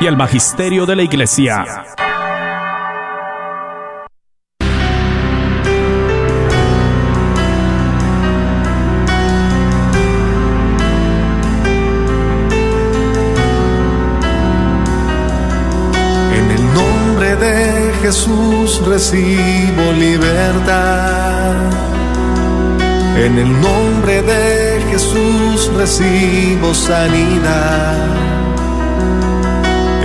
y al magisterio de la Iglesia. En el nombre de Jesús recibo libertad. En el nombre de Jesús recibo sanidad.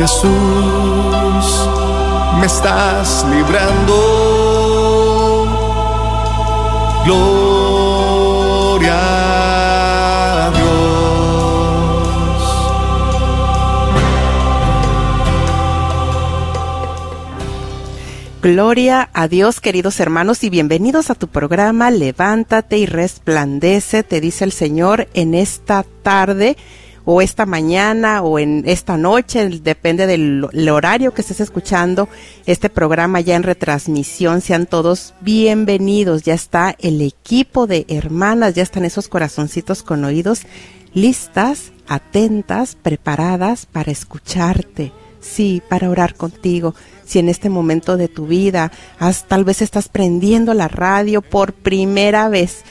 Jesús, me estás librando. Gloria a Dios. Gloria a Dios, queridos hermanos, y bienvenidos a tu programa Levántate y resplandece, te dice el Señor en esta tarde o esta mañana o en esta noche, depende del el horario que estés escuchando este programa ya en retransmisión. Sean todos bienvenidos. Ya está el equipo de hermanas, ya están esos corazoncitos con oídos listas, atentas, preparadas para escucharte. Sí, para orar contigo. Si en este momento de tu vida has, tal vez estás prendiendo la radio por primera vez,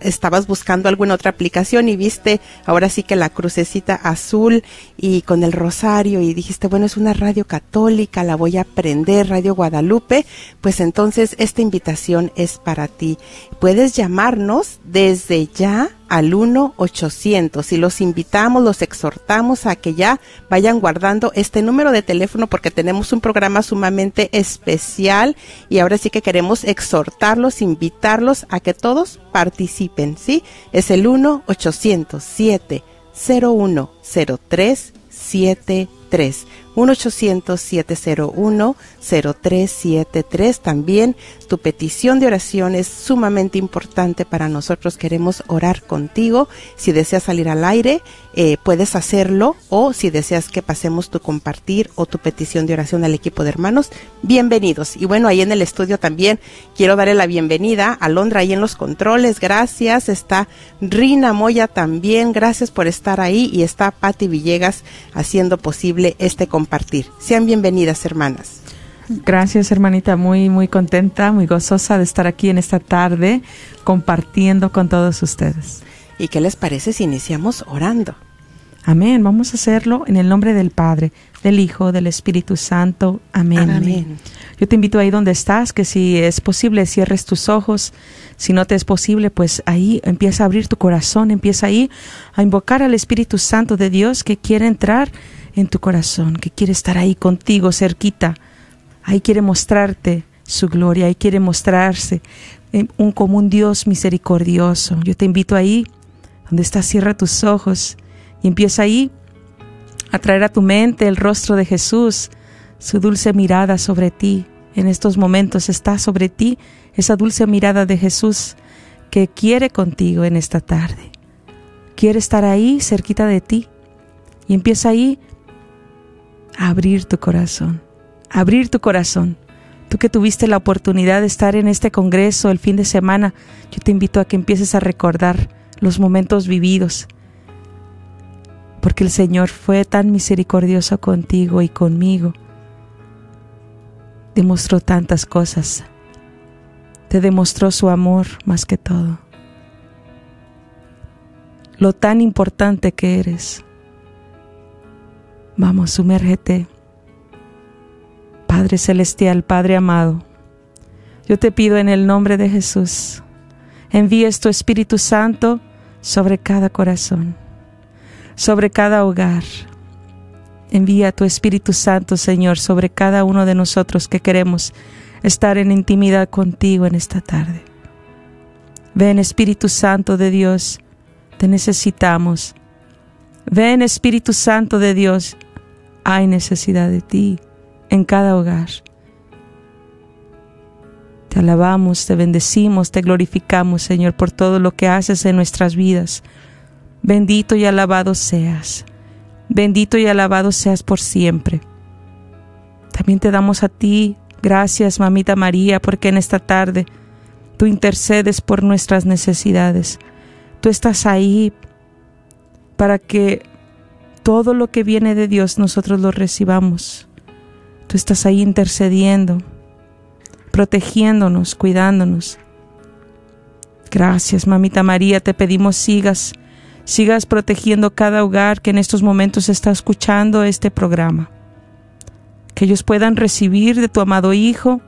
estabas buscando alguna otra aplicación y viste ahora sí que la crucecita azul y con el rosario y dijiste, bueno, es una radio católica, la voy a prender, Radio Guadalupe, pues entonces esta invitación es para ti. Puedes llamarnos desde ya al 1-800 y los invitamos, los exhortamos a que ya vayan guardando este número de teléfono porque tenemos un programa sumamente especial y ahora sí que queremos exhortarlos, invitarlos a que todos participen, ¿sí? Es el 1-800-701-0373. 1-800-701-0373. También tu petición de oración es sumamente importante para nosotros. Queremos orar contigo. Si deseas salir al aire, eh, puedes hacerlo o si deseas que pasemos tu compartir o tu petición de oración al equipo de hermanos, bienvenidos. Y bueno, ahí en el estudio también quiero darle la bienvenida a Londra ahí en los controles. Gracias. Está Rina Moya también. Gracias por estar ahí. Y está Patti Villegas haciendo posible este compartir. Sean bienvenidas, hermanas. Gracias, hermanita. Muy, muy contenta, muy gozosa de estar aquí en esta tarde compartiendo con todos ustedes. ¿Y qué les parece si iniciamos orando? Amén. Vamos a hacerlo en el nombre del Padre, del Hijo, del Espíritu Santo. Amén. Amén. Yo te invito ahí donde estás, que si es posible cierres tus ojos. Si no te es posible, pues ahí empieza a abrir tu corazón, empieza ahí a invocar al Espíritu Santo de Dios que quiere entrar en tu corazón, que quiere estar ahí contigo, cerquita. Ahí quiere mostrarte su gloria, ahí quiere mostrarse eh, un, como un Dios misericordioso. Yo te invito ahí, donde estás, cierra tus ojos y empieza ahí a traer a tu mente el rostro de Jesús, su dulce mirada sobre ti. En estos momentos está sobre ti esa dulce mirada de Jesús que quiere contigo en esta tarde. Quiere estar ahí cerquita de ti. Y empieza ahí abrir tu corazón, abrir tu corazón. Tú que tuviste la oportunidad de estar en este congreso el fin de semana, yo te invito a que empieces a recordar los momentos vividos, porque el Señor fue tan misericordioso contigo y conmigo. Demostró tantas cosas, te demostró su amor más que todo, lo tan importante que eres. Vamos, sumérgete. Padre Celestial, Padre amado, yo te pido en el nombre de Jesús, envíes tu Espíritu Santo sobre cada corazón, sobre cada hogar. Envía tu Espíritu Santo, Señor, sobre cada uno de nosotros que queremos estar en intimidad contigo en esta tarde. Ven, Espíritu Santo de Dios, te necesitamos. Ven Espíritu Santo de Dios. Hay necesidad de ti en cada hogar. Te alabamos, te bendecimos, te glorificamos, Señor, por todo lo que haces en nuestras vidas. Bendito y alabado seas. Bendito y alabado seas por siempre. También te damos a ti gracias, mamita María, porque en esta tarde tú intercedes por nuestras necesidades. Tú estás ahí para que todo lo que viene de Dios nosotros lo recibamos. Tú estás ahí intercediendo, protegiéndonos, cuidándonos. Gracias, mamita María, te pedimos sigas, sigas protegiendo cada hogar que en estos momentos está escuchando este programa. Que ellos puedan recibir de tu amado Hijo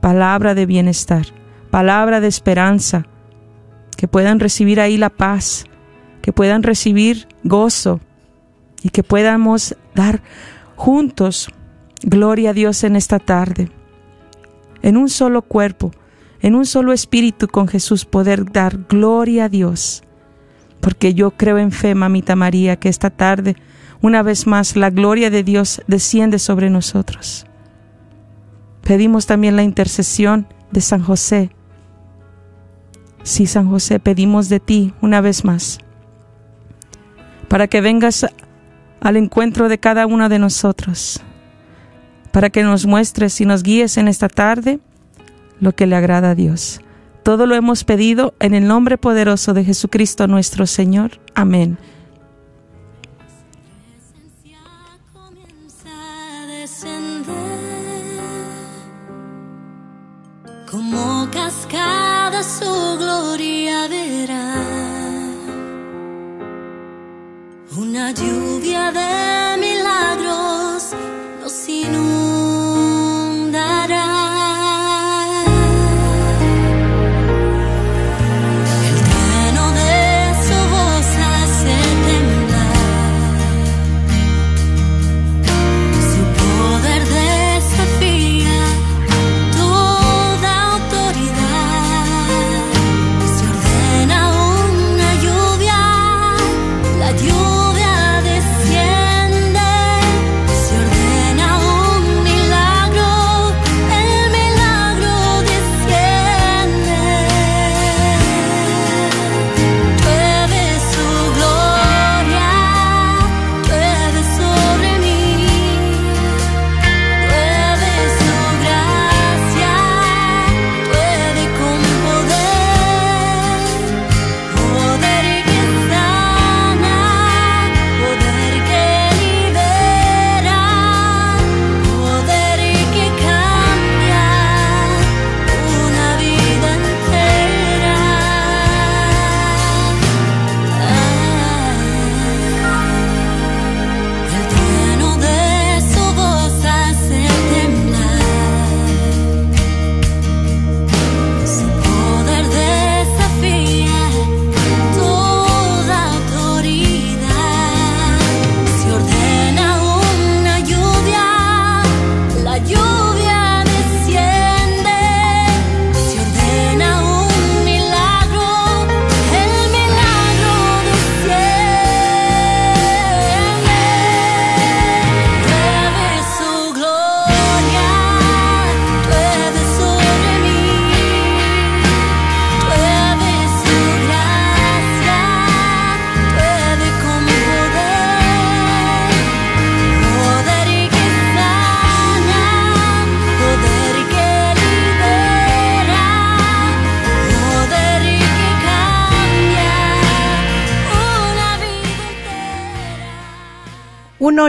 palabra de bienestar, palabra de esperanza, que puedan recibir ahí la paz, que puedan recibir gozo y que podamos dar juntos gloria a Dios en esta tarde. En un solo cuerpo, en un solo espíritu con Jesús poder dar gloria a Dios. Porque yo creo en fe, mamita María, que esta tarde, una vez más, la gloria de Dios desciende sobre nosotros. Pedimos también la intercesión de San José. Sí, San José, pedimos de ti una vez más para que vengas al encuentro de cada uno de nosotros, para que nos muestres y nos guíes en esta tarde lo que le agrada a Dios. Todo lo hemos pedido en el nombre poderoso de Jesucristo nuestro Señor. Amén. Como cascada su gloria una lluvia de milagros nos inunda.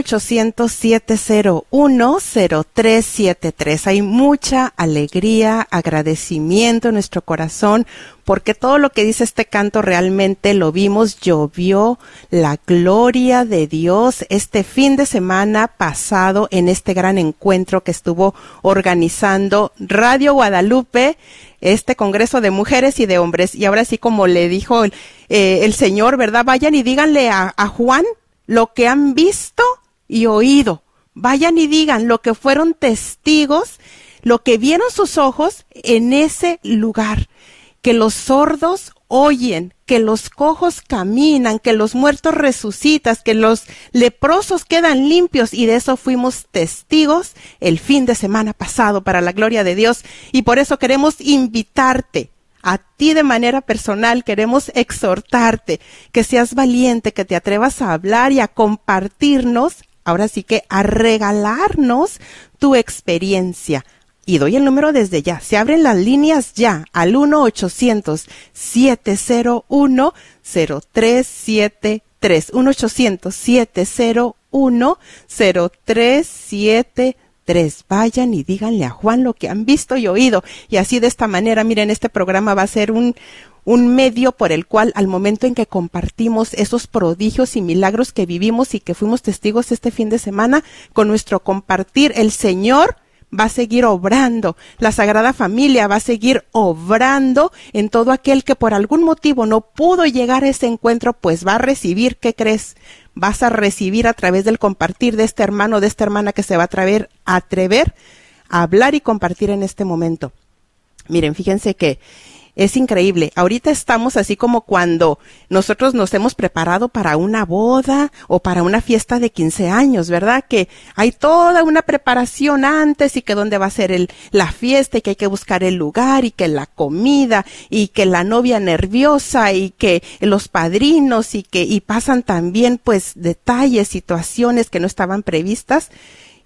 1-800-701-0373. Hay mucha alegría, agradecimiento en nuestro corazón, porque todo lo que dice este canto realmente lo vimos, llovió la gloria de Dios este fin de semana pasado en este gran encuentro que estuvo organizando Radio Guadalupe este Congreso de Mujeres y de Hombres. Y ahora sí, como le dijo el, eh, el Señor, ¿verdad? Vayan y díganle a, a Juan lo que han visto y oído. Vayan y digan lo que fueron testigos, lo que vieron sus ojos en ese lugar. Que los sordos oyen, que los cojos caminan, que los muertos resucitan, que los leprosos quedan limpios y de eso fuimos testigos el fin de semana pasado para la gloria de Dios y por eso queremos invitarte a ti de manera personal queremos exhortarte que seas valiente, que te atrevas a hablar y a compartirnos, ahora sí que a regalarnos tu experiencia. Y doy el número desde ya. Se abren las líneas ya al 1-800-701-0373. 1-800-701-0373 tres. Vayan y díganle a Juan lo que han visto y oído. Y así de esta manera, miren, este programa va a ser un, un medio por el cual al momento en que compartimos esos prodigios y milagros que vivimos y que fuimos testigos este fin de semana, con nuestro compartir, el Señor va a seguir obrando, la Sagrada Familia va a seguir obrando en todo aquel que por algún motivo no pudo llegar a ese encuentro, pues va a recibir, ¿qué crees? Vas a recibir a través del compartir de este hermano, de esta hermana que se va a atrever, atrever a hablar y compartir en este momento. Miren, fíjense que es increíble. Ahorita estamos así como cuando nosotros nos hemos preparado para una boda o para una fiesta de 15 años, ¿verdad? Que hay toda una preparación antes y que dónde va a ser el, la fiesta y que hay que buscar el lugar y que la comida y que la novia nerviosa y que los padrinos y que, y pasan también pues detalles, situaciones que no estaban previstas.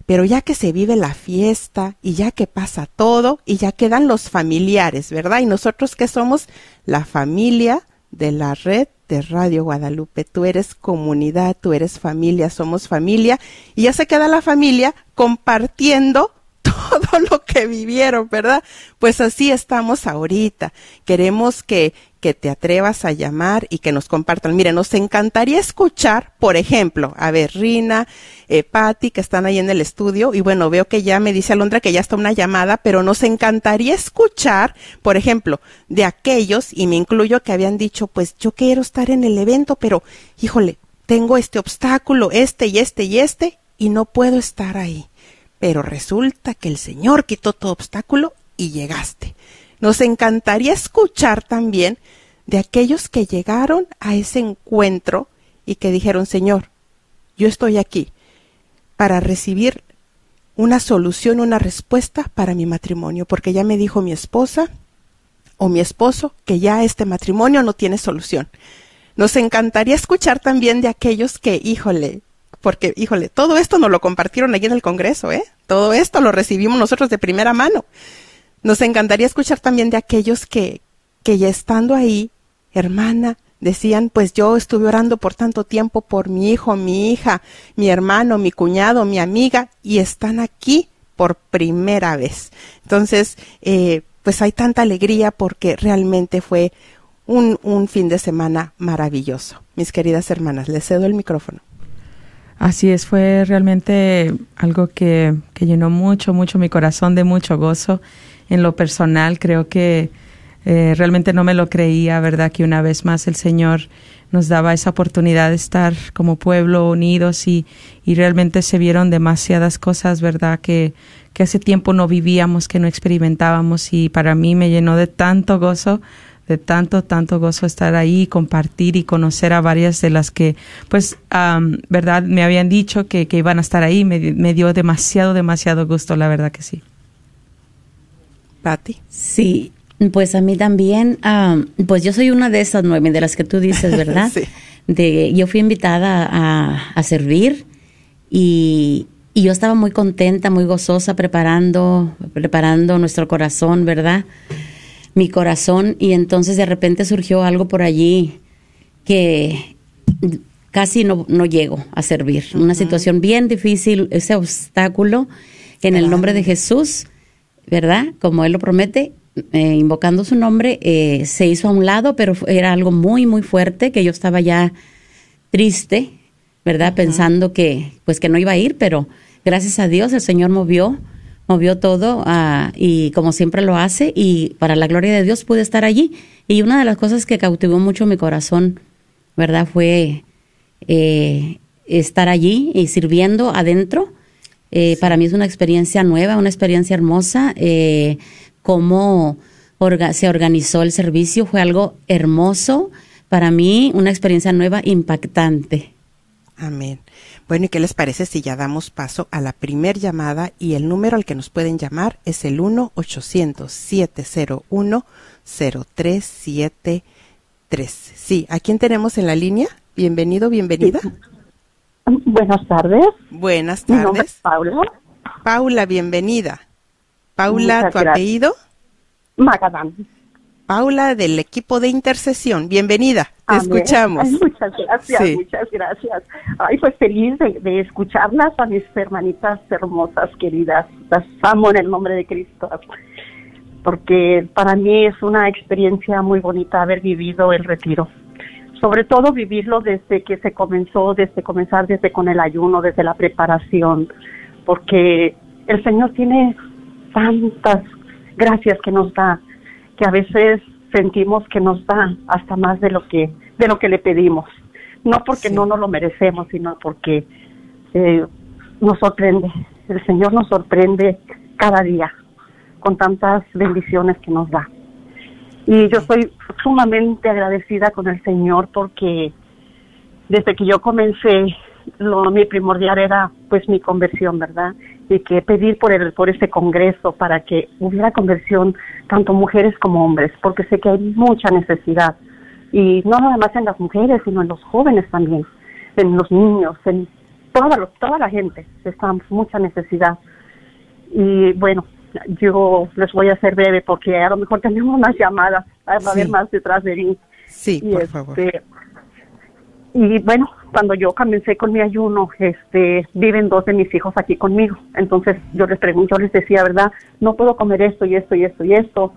Pero ya que se vive la fiesta y ya que pasa todo y ya quedan los familiares, ¿verdad? Y nosotros que somos la familia de la red de Radio Guadalupe. Tú eres comunidad, tú eres familia, somos familia y ya se queda la familia compartiendo todo lo que vivieron, ¿verdad? Pues así estamos ahorita. Queremos que que te atrevas a llamar y que nos compartan. Mire, nos encantaría escuchar, por ejemplo, a ver, Rina, eh, Patti, que están ahí en el estudio, y bueno, veo que ya me dice Alondra que ya está una llamada, pero nos encantaría escuchar, por ejemplo, de aquellos, y me incluyo, que habían dicho, pues yo quiero estar en el evento, pero, híjole, tengo este obstáculo, este y este y este, y no puedo estar ahí. Pero resulta que el Señor quitó todo obstáculo y llegaste. Nos encantaría escuchar también de aquellos que llegaron a ese encuentro y que dijeron, Señor, yo estoy aquí para recibir una solución, una respuesta para mi matrimonio, porque ya me dijo mi esposa o mi esposo que ya este matrimonio no tiene solución. Nos encantaría escuchar también de aquellos que, híjole, porque, híjole, todo esto nos lo compartieron allí en el Congreso, ¿eh? Todo esto lo recibimos nosotros de primera mano. Nos encantaría escuchar también de aquellos que, que ya estando ahí, hermana, decían, pues yo estuve orando por tanto tiempo por mi hijo, mi hija, mi hermano, mi cuñado, mi amiga, y están aquí por primera vez. Entonces, eh, pues hay tanta alegría porque realmente fue un, un fin de semana maravilloso. Mis queridas hermanas, les cedo el micrófono. Así es, fue realmente algo que, que llenó mucho, mucho mi corazón de mucho gozo en lo personal creo que eh, realmente no me lo creía, ¿verdad? Que una vez más el Señor nos daba esa oportunidad de estar como pueblo unidos y, y realmente se vieron demasiadas cosas, ¿verdad? Que, que hace tiempo no vivíamos, que no experimentábamos y para mí me llenó de tanto gozo de tanto, tanto gozo estar ahí, compartir y conocer a varias de las que, pues, verdad, me habían dicho que, que iban a estar ahí. Me, me dio demasiado, demasiado gusto, la verdad que sí. Patti. Sí, pues a mí también, pues yo soy una de esas nueve, de las que tú dices, ¿verdad? sí. De, yo fui invitada a, a servir y, y, yo estaba muy contenta, muy gozosa preparando, preparando nuestro corazón, ¿verdad? Mi corazón y entonces de repente surgió algo por allí que casi no, no llego a servir. Una situación bien difícil, ese obstáculo en el nombre de Jesús ¿verdad? Como Él lo promete, eh, invocando su nombre, eh, se hizo a un lado, pero era algo muy, muy fuerte, que yo estaba ya triste, ¿verdad? Pensando que, pues que no iba a ir, pero gracias a Dios el Señor movió, movió todo uh, y como siempre lo hace y para la gloria de Dios pude estar allí. Y una de las cosas que cautivó mucho mi corazón, ¿verdad? Fue eh, estar allí y sirviendo adentro eh, para mí es una experiencia nueva, una experiencia hermosa, eh, orga- se organizó el servicio. Fue algo hermoso. Para mí, una experiencia nueva, impactante. Amén. Bueno, ¿y qué les parece si ya damos paso a la primer llamada y el número al que nos pueden llamar es el 1-800-701-0373? Sí, ¿a quién tenemos en la línea? Bienvenido, bienvenida. Buenas tardes. Buenas Mi nombre es tardes. Paula Paula, bienvenida. Paula, Muchas ¿tu gracias. apellido? Magadán. Paula del equipo de intercesión. Bienvenida. Escuchamos. Ay, muchas gracias, Sí. muchas gracias. Ay, pues feliz de, de escucharlas a mis hermanitas hermosas, queridas. Las amo en el nombre de Cristo. Porque para mí es una experiencia muy bonita haber vivido el retiro. Sobre todo vivirlo desde que se comenzó, desde comenzar desde con el ayuno, desde la preparación, porque el Señor tiene tantas gracias que nos da que a veces sentimos que nos da hasta más de lo que de lo que le pedimos. No porque Sí. no nos lo merecemos sino porque eh, nos sorprende. El Señor nos sorprende cada día con tantas bendiciones que nos da. Y yo soy sumamente agradecida con el Señor porque desde que yo comencé lo mi primordial era pues mi conversión verdad y que pedir por el por este congreso para que hubiera conversión tanto mujeres como hombres porque sé que hay mucha necesidad y no nada más en las mujeres sino en los jóvenes también en los niños en toda lo- toda la gente está mucha necesidad y bueno yo les voy a hacer breve porque a lo mejor tenemos más llamadas va a haber Sí. más detrás de mí Sí, y por este, favor. Y bueno cuando yo comencé con mi ayuno este viven dos de mis hijos aquí conmigo. Entonces yo les pregunto yo les decía verdad no puedo comer esto y esto y esto y esto.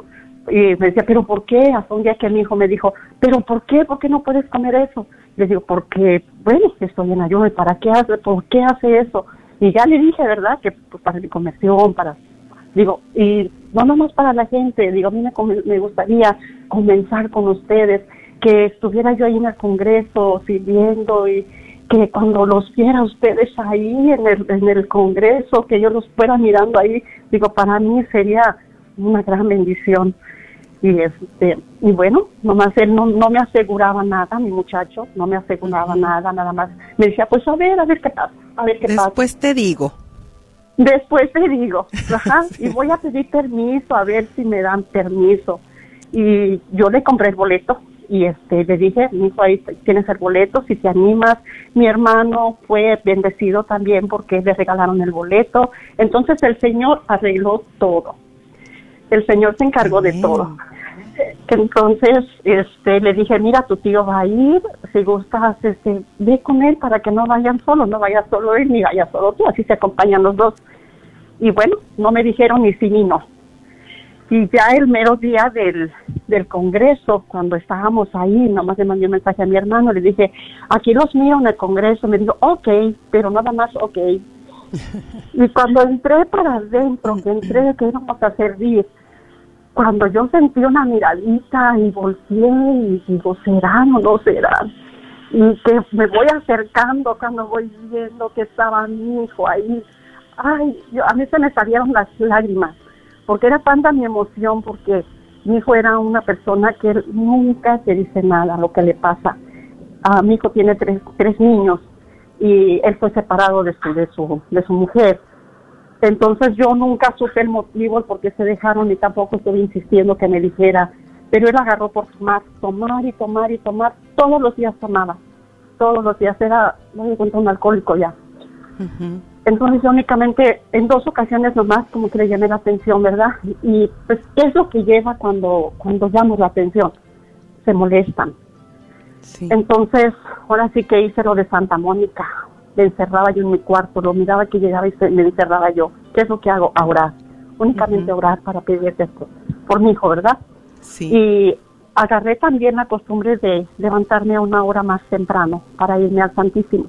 Y me decía pero por qué hasta un día que mi hijo me dijo pero por qué por qué no puedes comer eso les digo porque bueno estoy en ayuno y para qué hace por qué hace eso y ya le dije verdad que pues, para mi conversión para Digo, y no nomás para la gente, digo, a mí me, gustaría comenzar con ustedes, que estuviera yo ahí en el Congreso sirviendo y que cuando los viera ustedes ahí en el, en el Congreso, que yo los fuera mirando ahí, digo, para mí sería una gran bendición. Y este, y bueno, nomás él no, no me aseguraba nada, mi muchacho, no me aseguraba nada, nada más. Me decía, pues a ver, a ver qué pasa, a ver qué pasa. Después te digo. Después te digo, ajá, y voy a pedir permiso a ver si me dan permiso. Y yo le compré el boleto y este le dije, mi hijo, ahí tienes el boleto, si te animas. Mi hermano fue bendecido también porque le regalaron el boleto. Entonces el Señor arregló todo. El Señor se encargó de todo. Entonces, este, le dije, mira, tu tío va a ir, si gustas, este, ve con él para que no vayan solos, no vaya solo él ni vaya solo tú, así se acompañan los dos. Y bueno, no me dijeron ni sí ni no. Y ya el mero día del, del congreso, cuando estábamos ahí, nomás le mandé un mensaje a mi hermano, le dije, aquí los miro en el congreso, me dijo, ok, pero nada más ok. y cuando entré para adentro, que entré, que íbamos a servir, cuando yo sentí una miradita y volteé y digo, ¿serán o no serán? Y que me voy acercando cuando voy viendo que estaba mi hijo ahí. Ay, yo, a mí se me salieron las lágrimas, porque era tanta mi emoción, porque mi hijo era una persona que nunca te dice nada lo que le pasa. Ah, mi hijo tiene tres, tres niños y él fue separado de su, de su, de su mujer. Entonces yo nunca supe el motivo el por qué se dejaron y tampoco estuve insistiendo que me dijera, pero él agarró por tomar, tomar y tomar y tomar, todos los días tomaba, todos los días era, no me cuenta un alcohólico ya. Ujú. Entonces yo únicamente en dos ocasiones nomás como que le llamé la atención, ¿verdad? Y pues, ¿qué es lo que lleva cuando, cuando llamo la atención? Se molestan. Sí. Entonces, ahora sí que hice lo de Santa Mónica. Me encerraba yo en mi cuarto, lo miraba que llegaba y se- me encerraba yo. ¿Qué es lo que hago? A orar. Únicamente orar para pedirte esto. Por mi hijo, ¿verdad? Sí. Y agarré también la costumbre de levantarme a una hora más temprano para irme al Santísimo.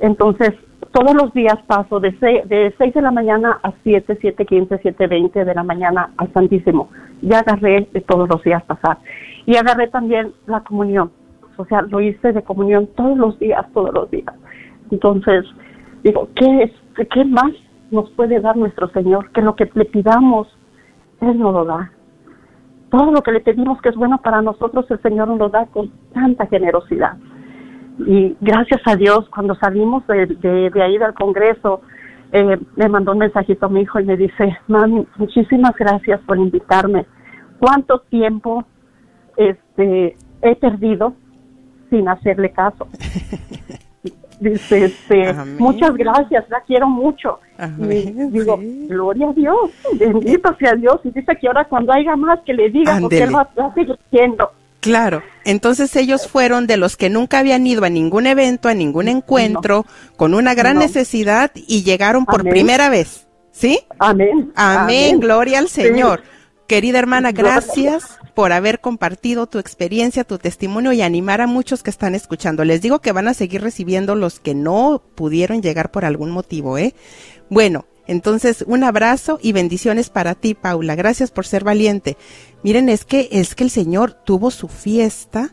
Entonces, todos los días paso de 6 de, de la mañana a 7, 7, 15, 7, 20 de la mañana al Santísimo. Ya agarré de todos los días pasar. Y agarré también la comunión. O sea, lo hice de comunión todos los días, todos los días. Entonces, digo, ¿qué, es, ¿qué más nos puede dar nuestro Señor? Que lo que le pidamos, Él nos lo da. todo lo que le pedimos que es bueno para nosotros, el Señor nos lo da con tanta generosidad. Y gracias a Dios, cuando salimos de, de, de ahí del Congreso, eh, me mandó un mensajito a mi hijo y me dice, mami, muchísimas gracias por invitarme. ¿Cuánto tiempo este, he perdido sin hacerle caso? Dice, este, muchas gracias, la quiero mucho. Amén, y digo, sí. gloria a Dios, bendito sea Dios. Y dice que ahora cuando haya más que le diga, porque Ándele. él va, va a seguir siendo. Claro, entonces ellos fueron de los que nunca habían ido a ningún evento, a ningún encuentro, con una gran No. necesidad y llegaron por Amén. primera vez, ¿sí? Amén. Amén, gloria al Sí. Señor. Querida hermana, gracias por haber compartido tu experiencia, tu testimonio y animar a muchos que están escuchando. Les digo que van a seguir recibiendo los que no pudieron llegar por algún motivo, ¿eh? Bueno, entonces un abrazo y bendiciones para ti, Paula. Gracias por ser valiente. Miren, es que es que el Señor tuvo su fiesta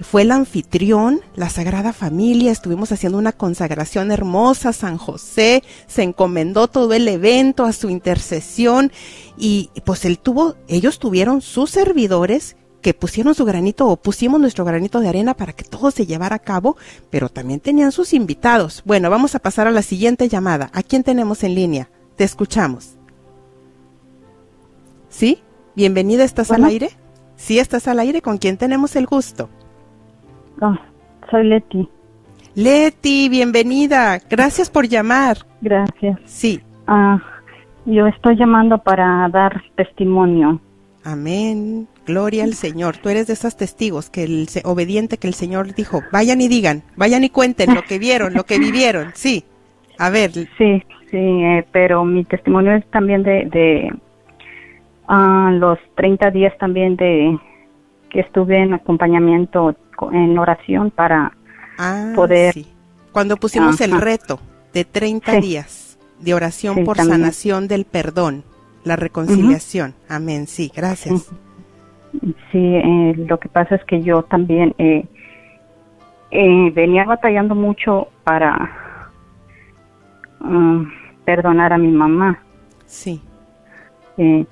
fue el anfitrión, la Sagrada Familia, estuvimos haciendo una consagración hermosa, San José se encomendó todo el evento a su intercesión y pues él tuvo, ellos tuvieron sus servidores que pusieron su granito o pusimos nuestro granito de arena para que todo se llevara a cabo, pero también tenían sus invitados. Bueno, vamos a pasar a la siguiente llamada. ¿A quién tenemos en línea? Te escuchamos. ¿Sí? Bienvenida, ¿estás Bueno. al aire? Sí, estás al aire. ¿Con quién tenemos el gusto? Ah, soy Leti. Leti, bienvenida. Gracias por llamar. Gracias. Sí. Ah, yo estoy llamando para dar testimonio. Amén. Gloria al Señor. Tú eres de esas testigos que el obediente que el Señor dijo, vayan y digan, vayan y cuenten lo que vieron, lo que vivieron. Sí. A ver, Sí, sí, eh, pero mi testimonio es también de, de ah, los 30 días también de que estuve en acompañamiento co- en oración para ah, poder- sí. Cuando pusimos el reto de 30 Sí. días de oración Sí, por también. sanación del perdón, la reconciliación. Amén. Sí, gracias. Sí, eh, lo que pasa es que yo también eh, eh, venía batallando mucho para mm, perdonar a mi mamá. Sí. Eh,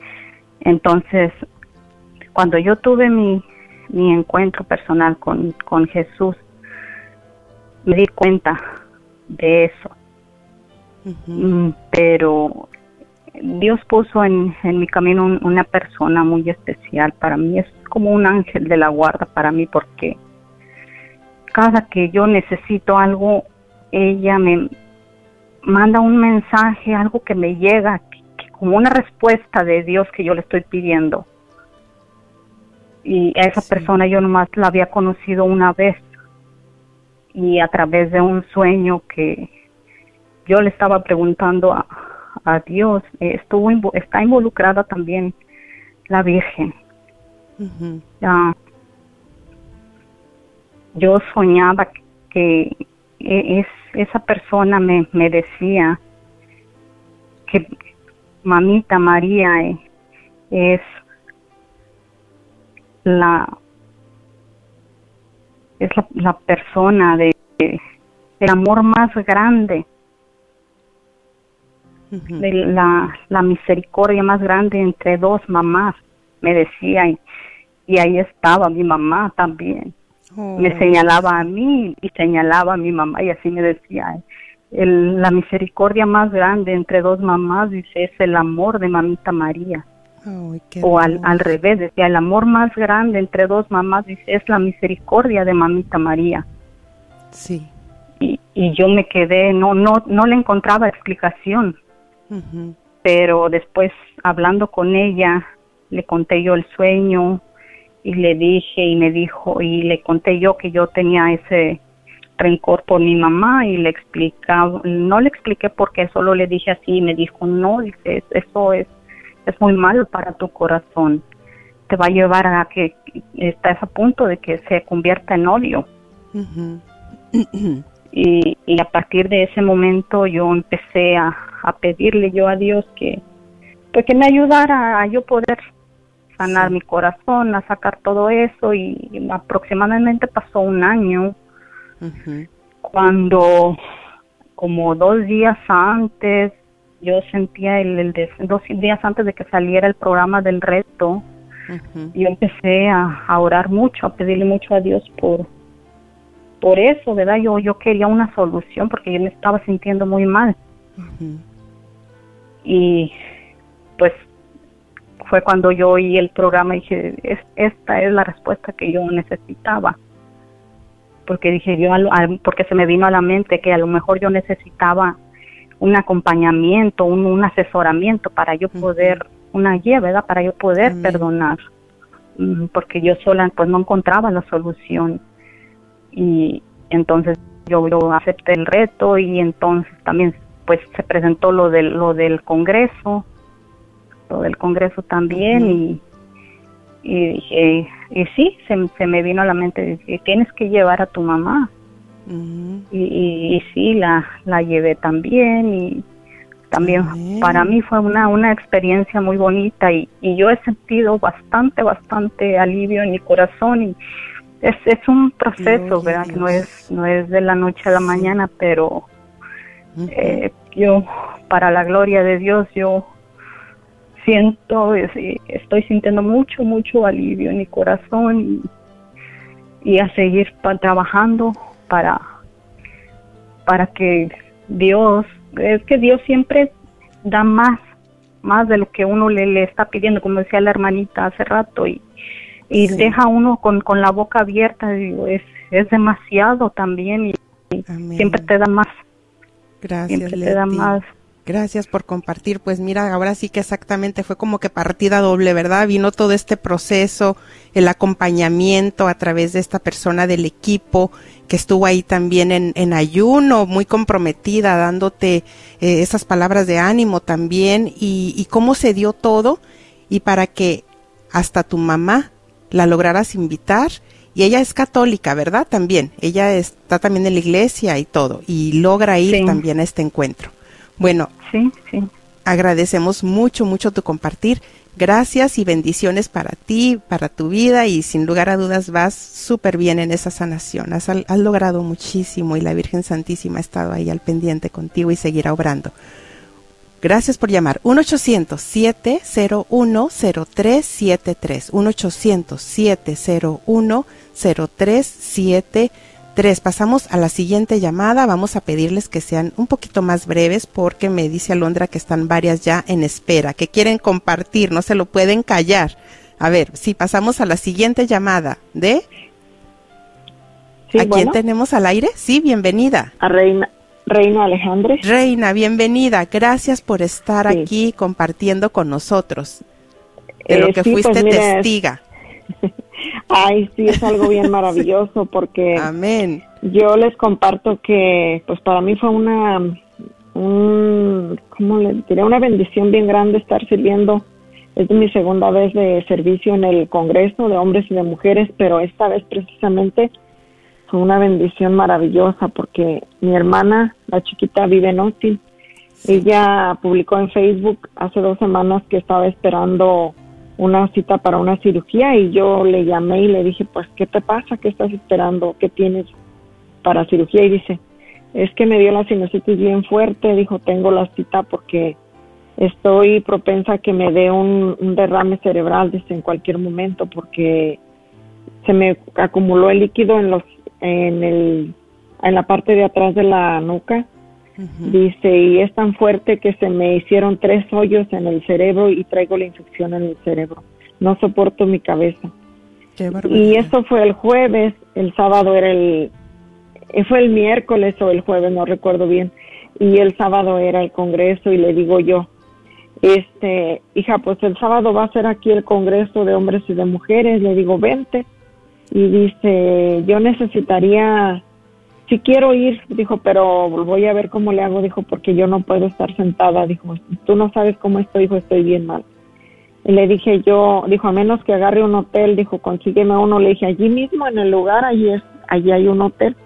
entonces, cuando yo tuve mi, mi encuentro personal con, con Jesús, me di cuenta de eso. Mm, pero Dios puso en, en mi camino un- una persona muy especial para mí. Es como un ángel de la guarda para mí porque cada que yo necesito algo, ella me manda un mensaje, algo que me llega, que- que como una respuesta de Dios que yo le estoy pidiendo. Y a esa Sí. persona yo nomás la había conocido una vez y a través de un sueño que yo le estaba preguntando a, a Dios, estuvo está involucrada también la Virgen. Ah, yo soñaba que e- es, esa persona me, me decía que mamita María eh, es la es la, la persona de, de- el amor más grande De la, la misericordia más grande entre dos mamás, me decía, y, y ahí estaba mi mamá también. Oh, Me señalaba a mí y señalaba a mi mamá y así me decía, el, la misericordia más grande entre dos mamás, dice, es el amor de mamita María. O al, al revés, decía, el amor más grande entre dos mamás, dice, es la misericordia de mamita María. Sí. Y, y yo me quedé, no, no, no le encontraba explicación. Pero después hablando con ella le conté yo el sueño y le dije y me dijo y le conté yo que yo tenía ese rencor por mi mamá y le explicaba no le expliqué por qué solo le dije así y me dijo no eso es es muy malo para tu corazón. Te va a llevar a que estás a punto de que se convierta en odio y a partir de ese momento yo empecé a, a pedirle yo a Dios que pues que me ayudara a yo poder sanar Sí. mi corazón, a sacar todo eso y aproximadamente pasó un año cuando como dos días antes yo sentía el, el des- dos días antes de que saliera el programa del reto yo empecé a, a orar mucho, a pedirle mucho a Dios por por eso, ¿verdad? Yo yo quería una solución porque yo me estaba sintiendo muy mal Ujú. Y pues fue cuando yo oí el programa y dije, "Es- esta es la respuesta que yo necesitaba. Porque dije yo, porque se me vino a la mente que a lo mejor yo necesitaba un acompañamiento, un, un asesoramiento para yo poder, una guía, ¿verdad? Para yo poder perdonar. Mm, Porque yo sola pues no encontraba la solución. Y entonces yo, yo acepté el reto y entonces también pues se presentó lo del, lo del Congreso lo del Congreso también y, y dije, y sí, se, se me vino a la mente, dije, tienes que llevar a tu mamá. Y, y, y sí, la, la llevé también y también para mí fue una, una experiencia muy bonita y, y yo he sentido bastante, bastante alivio en mi corazón y es, es un proceso, ¿verdad? Que no es, no es de la noche a la Sí. mañana, pero Eh, yo, para la gloria de Dios, yo siento, es- estoy sintiendo mucho, mucho alivio en mi corazón y, y a seguir pa- trabajando para, para que Dios, es que Dios siempre da más, más de lo que uno le, le está pidiendo, como decía la hermanita hace rato, y, y Sí. deja a uno con, con la boca abierta, digo, es, es demasiado también y siempre te da más, Gracias, siempre te da Leti. más. Gracias por compartir. Pues mira, ahora sí que exactamente fue como que partida doble, ¿verdad? Vino todo este proceso, el acompañamiento a través de esta persona del equipo que estuvo ahí también en, en ayuno, muy comprometida, dándote eh, esas palabras de ánimo también y, y cómo se dio todo y para que hasta tu mamá la lograras invitar. Y ella es católica, ¿verdad? También. Ella está también en la iglesia y todo. Y logra ir Sí. también a este encuentro. Bueno, Sí, sí. agradecemos mucho, mucho tu compartir. Gracias y bendiciones para ti, para tu vida y sin lugar a dudas vas súper bien en esa sanación. Has, has logrado muchísimo y la Virgen Santísima ha estado ahí al pendiente contigo y seguirá obrando. Gracias por llamar. 1-800-701-0373. 1-800-701-0373. Pasamos a la siguiente llamada. Vamos a pedirles que sean un poquito más breves porque me dice Alondra que están varias ya en espera, que quieren compartir, no se lo pueden callar. A ver, si pasamos a la siguiente llamada de... Sí, ¿A quién tenemos al aire? Sí, bienvenida. a Reina, Reina Alejandre. Reina, bienvenida. Gracias por estar Sí. aquí compartiendo con nosotros de lo Eh, que sí, fuiste pues, mira, es- testiga. Ay, sí, es algo bien maravilloso porque Amén. yo les comparto que, pues para mí fue una, un, ¿cómo le diré? Una bendición bien grande estar sirviendo. Es mi segunda vez de servicio en el Congreso de Hombres y de Mujeres, pero esta vez precisamente fue una bendición maravillosa porque mi hermana, la chiquita, vive en Austin. Ella publicó en Facebook hace dos semanas que estaba esperando una cita para una cirugía y yo le llamé y le dije, pues, ¿qué te pasa? ¿Qué estás esperando? ¿Qué tienes para cirugía? Y dice, es que me dio la sinusitis bien fuerte, dijo, tengo la cita porque estoy propensa a que me dé un, un derrame cerebral desde en cualquier momento porque se me acumuló el líquido en los en el en la parte de atrás de la nuca Dice, y es tan fuerte que se me hicieron tres hoyos en el cerebro y traigo la infección en el cerebro. No soporto mi cabeza. Qué Y eso fue el jueves, el sábado era el, eh, fue el miércoles o el jueves, no recuerdo bien. Y el sábado era el congreso y le digo yo, este, hija, pues el sábado va a ser aquí el congreso de hombres y de mujeres. Le digo, vente. Y dice, yo necesitaría si quiero ir, dijo, pero voy a ver cómo le hago, dijo, porque yo no puedo estar sentada, dijo, tú no sabes cómo estoy, dijo, estoy bien mal. Y le dije yo, dijo, a menos que agarre un hotel, dijo, consígueme uno, le dije, allí mismo en el lugar, allí es, allí hay un hotel.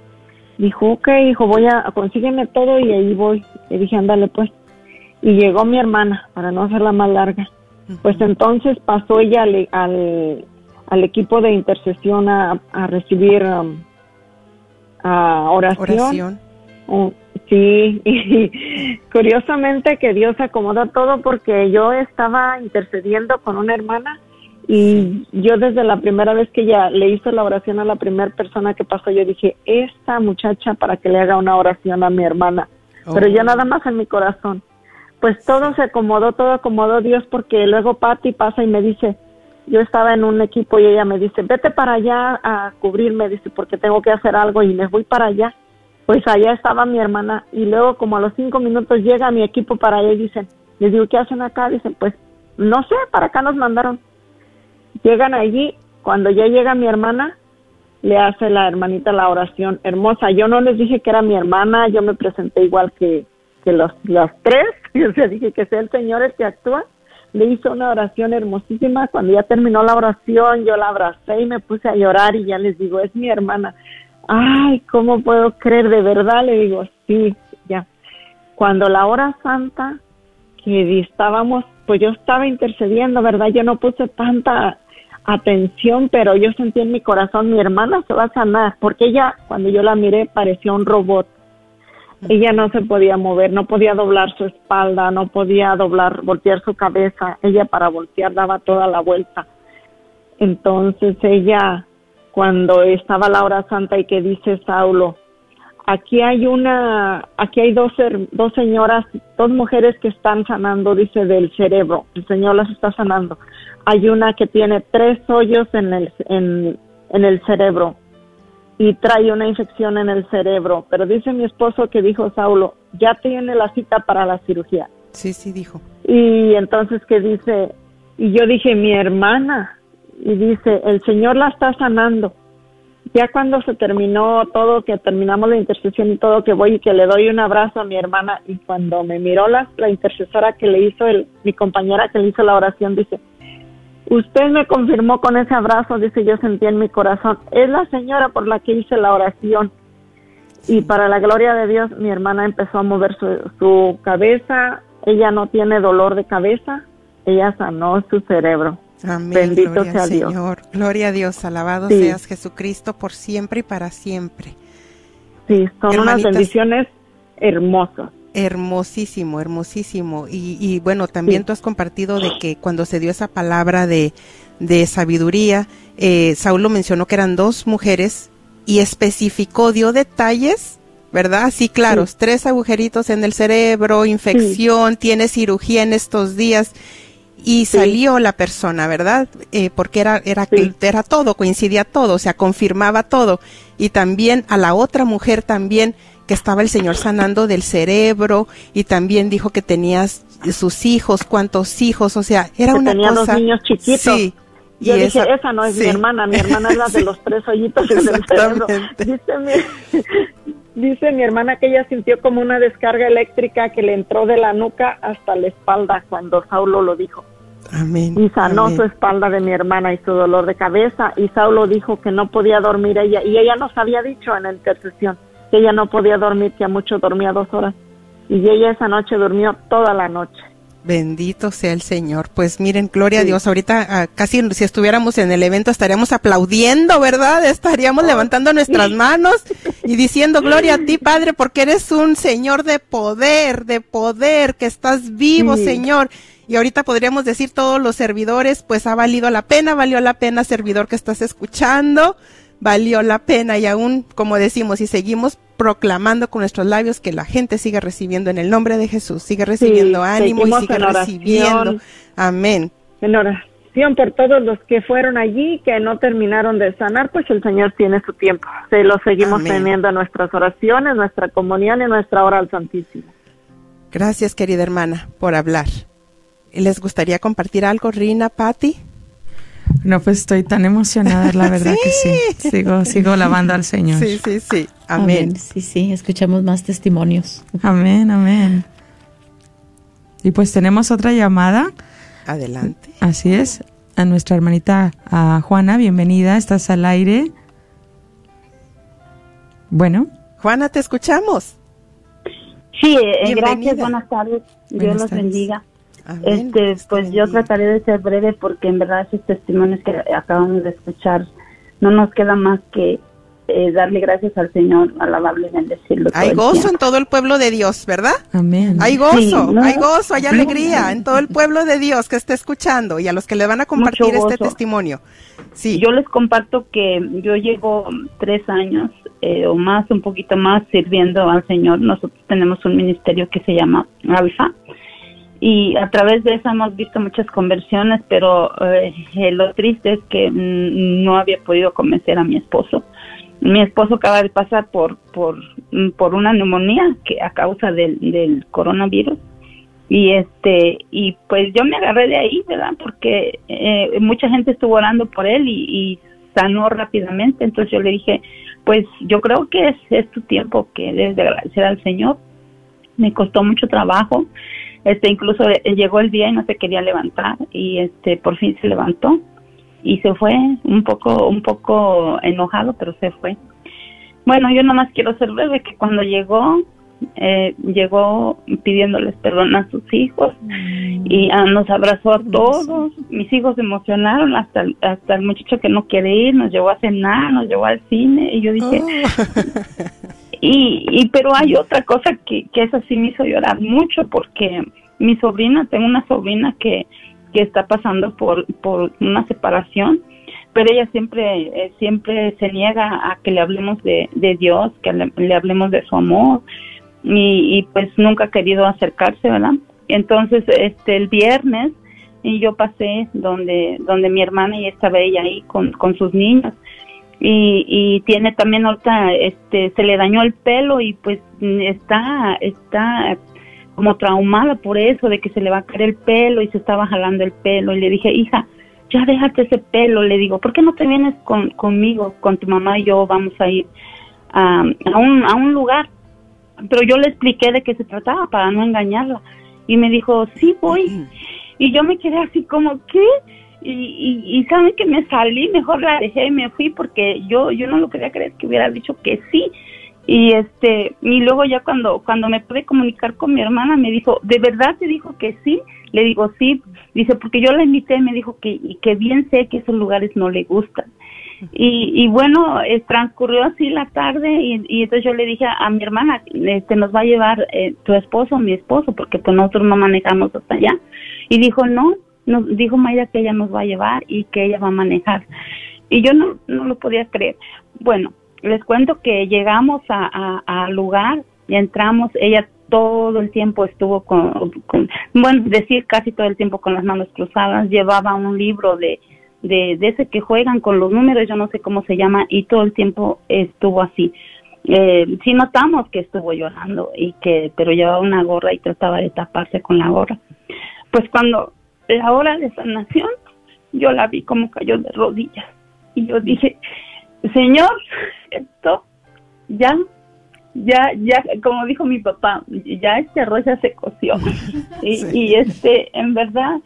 Dijo, ok, dijo, voy a, consígueme todo y ahí voy. Le dije, ándale pues. Y llegó mi hermana, para no hacerla más larga. Pues entonces pasó ella al, al, al equipo de intercesión a, a recibir um, a oración. Oración. Sí, y curiosamente que Dios acomoda todo porque yo estaba intercediendo con una hermana Y yo desde la primera vez que ella le hizo la oración a la primera persona que pasó, yo dije, esta muchacha para que le haga una oración a mi hermana. Pero yo Oh. nada más en mi corazón. Pues todo se acomodó, todo acomodó Dios porque luego Patti pasa y me dice, yo estaba en un equipo y ella me dice, vete para allá a cubrirme, dice, porque tengo que hacer algo y me voy para allá. Pues allá estaba mi hermana y luego como a los cinco minutos llega mi equipo para allá y dicen, les digo, ¿qué hacen acá? Dicen, pues no sé, para acá nos mandaron. Llegan allí, cuando ya llega mi hermana, le hace la hermanita la oración hermosa. Yo no les dije que era mi hermana, yo me presenté igual que, que los, tres, o sea, dije que sea el Señor el que actúa. Le hizo una oración hermosísima. Cuando ya terminó la oración, yo la abracé y me puse a llorar y ya les digo, es mi hermana. Ay, ¿cómo puedo creer? De verdad, le digo, sí, ya. Cuando la hora santa, que estábamos, pues yo estaba intercediendo, ¿verdad? Yo no puse tanta atención, pero yo sentí en mi corazón, mi hermana se va a sanar, porque ella, cuando yo la miré, parecía un robot. Ella no se podía mover, no podía doblar su espalda, no podía doblar, voltear su cabeza. Ella para voltear daba toda la vuelta. Entonces ella, cuando estaba la hora santa y que dice Saulo, aquí hay una, aquí hay dos, dos señoras, dos mujeres que están sanando, dice, del cerebro. El Señor las está sanando. Hay una que tiene tres hoyos en el, en, en el cerebro y trae una infección en el cerebro. Pero dice mi esposo que dijo Saulo, ya tiene la cita para la cirugía. Sí, sí, dijo. Y entonces que dice, y yo dije, mi hermana, y dice, el Señor la está sanando. Ya cuando se terminó todo, que terminamos la intercesión y todo, que voy y que le doy un abrazo a mi hermana, y cuando me miró la, la intercesora que le hizo, el, mi compañera que le hizo la oración, dice, usted me confirmó con ese abrazo, dice, yo sentí en mi corazón, es la señora por la que hice la oración. Y para la gloria de Dios, mi hermana empezó a mover su, su cabeza, ella no tiene dolor de cabeza, ella sanó su cerebro. Amén. Bendito gloria sea al Dios. Señor. Gloria a Dios. Alabado Sí. seas Jesucristo por siempre y para siempre. Sí, son unas bendiciones hermosas. Hermosísimo, hermosísimo. Y, y bueno, también tú has compartido de que cuando se dio esa palabra de, de sabiduría, eh, Saulo mencionó que eran dos mujeres y especificó, dio detalles, ¿verdad? Así claros, tres agujeritos en el cerebro, infección, tiene cirugía en estos días y salió la persona, ¿verdad? Eh, porque era, era, era todo, coincidía todo, o sea, confirmaba todo. Y también a la otra mujer también que estaba el Señor sanando del cerebro y también dijo que tenías sus hijos, cuántos hijos, o sea, era Que una tenía dos cosa. niños chiquitos. Sí. Yo y dije, esa, no es mi hermana, mi hermana es la de los tres hoyitos cerebro. Dice mi, dice mi hermana que ella sintió como una descarga eléctrica que le entró de la nuca hasta la espalda cuando Saulo lo dijo. Amén. Y sanó amén. su espalda de mi hermana y su dolor de cabeza. Y Saulo dijo que no podía dormir ella. Y ella nos había dicho en la intercesión que ella no podía dormir, que a mucho dormía dos horas. Y ella esa noche durmió toda la noche. Bendito sea el Señor. Pues miren, gloria a. Dios. Ahorita ah, casi si estuviéramos en el evento estaríamos aplaudiendo, ¿verdad? Estaríamos levantando nuestras manos y diciendo gloria a ti, Padre, porque eres un Señor de poder, de poder, que estás vivo, Sí. Señor. Y ahorita podríamos decir todos los servidores, pues ha valido la pena, valió la pena, servidor que estás escuchando, valió la pena y aún, como decimos, y seguimos proclamando con nuestros labios que la gente siga recibiendo en el nombre de Jesús, sigue recibiendo ánimo y sigue recibiendo. Amén. En oración por todos los que fueron allí, que no terminaron de sanar, pues el Señor tiene su tiempo. Se lo seguimos Amén. teniendo en nuestras oraciones, nuestra comunión y nuestra hora al Santísimo. Gracias, querida hermana, por hablar. ¿Les gustaría compartir algo, Rina, Patti? No, pues estoy tan emocionada, la verdad que sí. Sigo, sigo alabando al Señor. Sí, sí, sí. Amén. Sí, sí, escuchamos más testimonios. Amén, amén. Y pues tenemos otra llamada. Adelante. Así es. A nuestra hermanita a Juana, bienvenida. Estás al aire. Bueno. Juana, te escuchamos. Sí, eh, Bienvenida. gracias, buenas tardes. Dios Buenas los tardes. bendiga. Amén. Este, te pues yo trataré de ser breve porque en verdad esos testimonios que acabamos de escuchar no nos queda más que eh, darle gracias al Señor, alabarle y bendecirlo. Hay gozo en todo el pueblo de Dios, ¿verdad? Amén. Hay gozo, Sí, no. hay gozo, hay alegría en todo el pueblo de Dios que esté escuchando y a los que le van a compartir este testimonio. Sí. Yo les comparto que yo llevo tres años eh, o más, un poquito más, sirviendo al Señor. Nosotros tenemos un ministerio que se llama Alfa y a través de eso hemos visto muchas conversiones, pero eh, lo triste es que no había podido convencer a mi esposo. Mi esposo acaba de pasar por por mm, por una neumonía que a causa del, del coronavirus. Y este y pues yo me agarré de ahí verdad porque eh, mucha gente estuvo orando por él y, y sanó rápidamente. Entonces yo le dije pues yo creo que es, es tu tiempo que debes de agradecer al Señor. Me costó mucho trabajo este incluso eh, llegó el día y no se quería levantar y este por fin se levantó y se fue un poco un poco enojado pero se fue bueno yo nomás quiero ser breve que cuando llegó eh, llegó pidiéndoles perdón a sus hijos y ah, nos abrazó a todos. Mis hijos se emocionaron, hasta, hasta el muchacho que no quiere ir, nos llevó a cenar, nos llevó al cine y yo dije, y, y pero hay otra cosa que, que esa sí me hizo llorar mucho porque mi sobrina, tengo una sobrina que, que está pasando por, por una separación pero ella siempre eh, siempre se niega a que le hablemos de, de Dios, que le, le hablemos de su amor y, y pues nunca ha querido acercarse, ¿verdad? Entonces, este el viernes y yo pasé donde donde mi hermana y estaba ella ahí con, con sus niños y, y tiene también ahorita este se le dañó el pelo y pues está está como traumada por eso de que se le va a caer el pelo y se estaba jalando el pelo. Y le dije hija ya déjate ese pelo le digo ¿por qué no te vienes con conmigo con tu mamá y yo vamos a ir a, a un a un lugar pero yo le expliqué de qué se trataba para no engañarla y me dijo sí voy y yo me quedé así como qué y, y, y saben que me salí mejor la dejé y me fui porque yo yo no lo quería creer que hubiera dicho que sí. Y este y luego ya cuando cuando me pude comunicar con mi hermana me dijo de verdad te dijo que sí le digo sí. Dice porque yo la invité me dijo que y que bien sé que esos lugares no le gustan. Y, y bueno, eh, transcurrió así la tarde y, entonces yo le dije a, mi hermana, este, nos va a llevar eh, tu esposo mi esposo, porque pues nosotros no manejamos hasta allá. Y dijo, no, nos dijo Mayra que ella nos va a llevar y que ella va a manejar. Y yo no, no lo podía creer. Bueno, les cuento que llegamos a- a- al lugar y entramos, ella todo el tiempo estuvo con, con, bueno, decir casi todo el tiempo con las manos cruzadas, llevaba un libro de, de, de ese que juegan con los números, yo no sé cómo se llama, y todo el tiempo estuvo así. Eh, sí notamos que estuvo llorando y que, pero llevaba una gorra y trataba de taparse con la gorra. Pues cuando la hora de sanación, yo la vi como cayó de rodillas y yo dije, Señor, esto ya, ya, ya, como dijo mi papá, ya este arroz ya se coció. Y, y este, en verdad,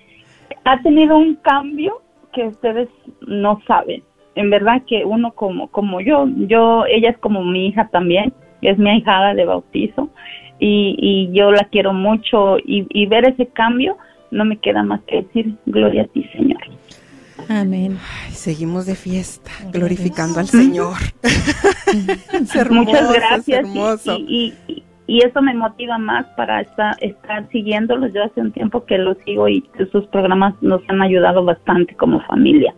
ha tenido un cambio que ustedes no saben. En verdad que uno como, como yo, yo, ella es como mi hija también, es mi ahijada de bautizo y, y yo la quiero mucho y, y ver ese cambio, no me queda más que decir, gloria a ti, Señor. Amén. Ay, seguimos de fiesta, glorificando al Señor. Es hermoso, Muchas gracias. y, y- y eso me motiva más para estar, estar siguiéndolos. Yo hace un tiempo que los sigo y sus programas nos han ayudado bastante como familia.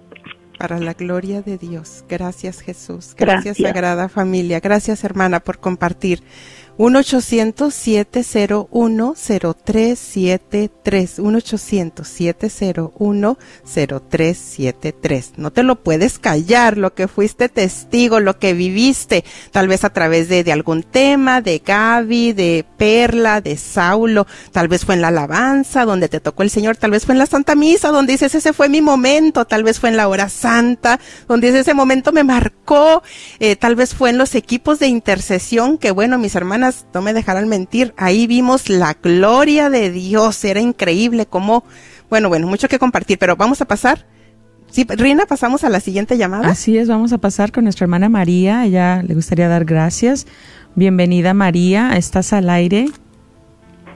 Para la gloria de Dios. Gracias Jesús. Gracias, Gracias. Sagrada Familia. Gracias hermana por compartir. 1-800-701-0373. 1-800-701-0373. No te lo puedes callar, lo que fuiste testigo, lo que viviste, tal vez a través de, de algún tema, de Gaby, de Perla, de Saulo, tal vez fue en la alabanza donde te tocó el Señor, tal vez fue en la Santa Misa donde dices ese fue mi momento, tal vez fue en la hora santa donde dices ese momento me marcó, eh, tal vez fue en los equipos de intercesión que bueno, mis hermanas no me dejarán mentir, ahí vimos la gloria de Dios, era increíble como, bueno, bueno, mucho que compartir, pero vamos a pasar. Sí, Rina, pasamos a la siguiente llamada. Así es, vamos a pasar con nuestra hermana María. Ella le gustaría dar gracias. Bienvenida María, estás al aire.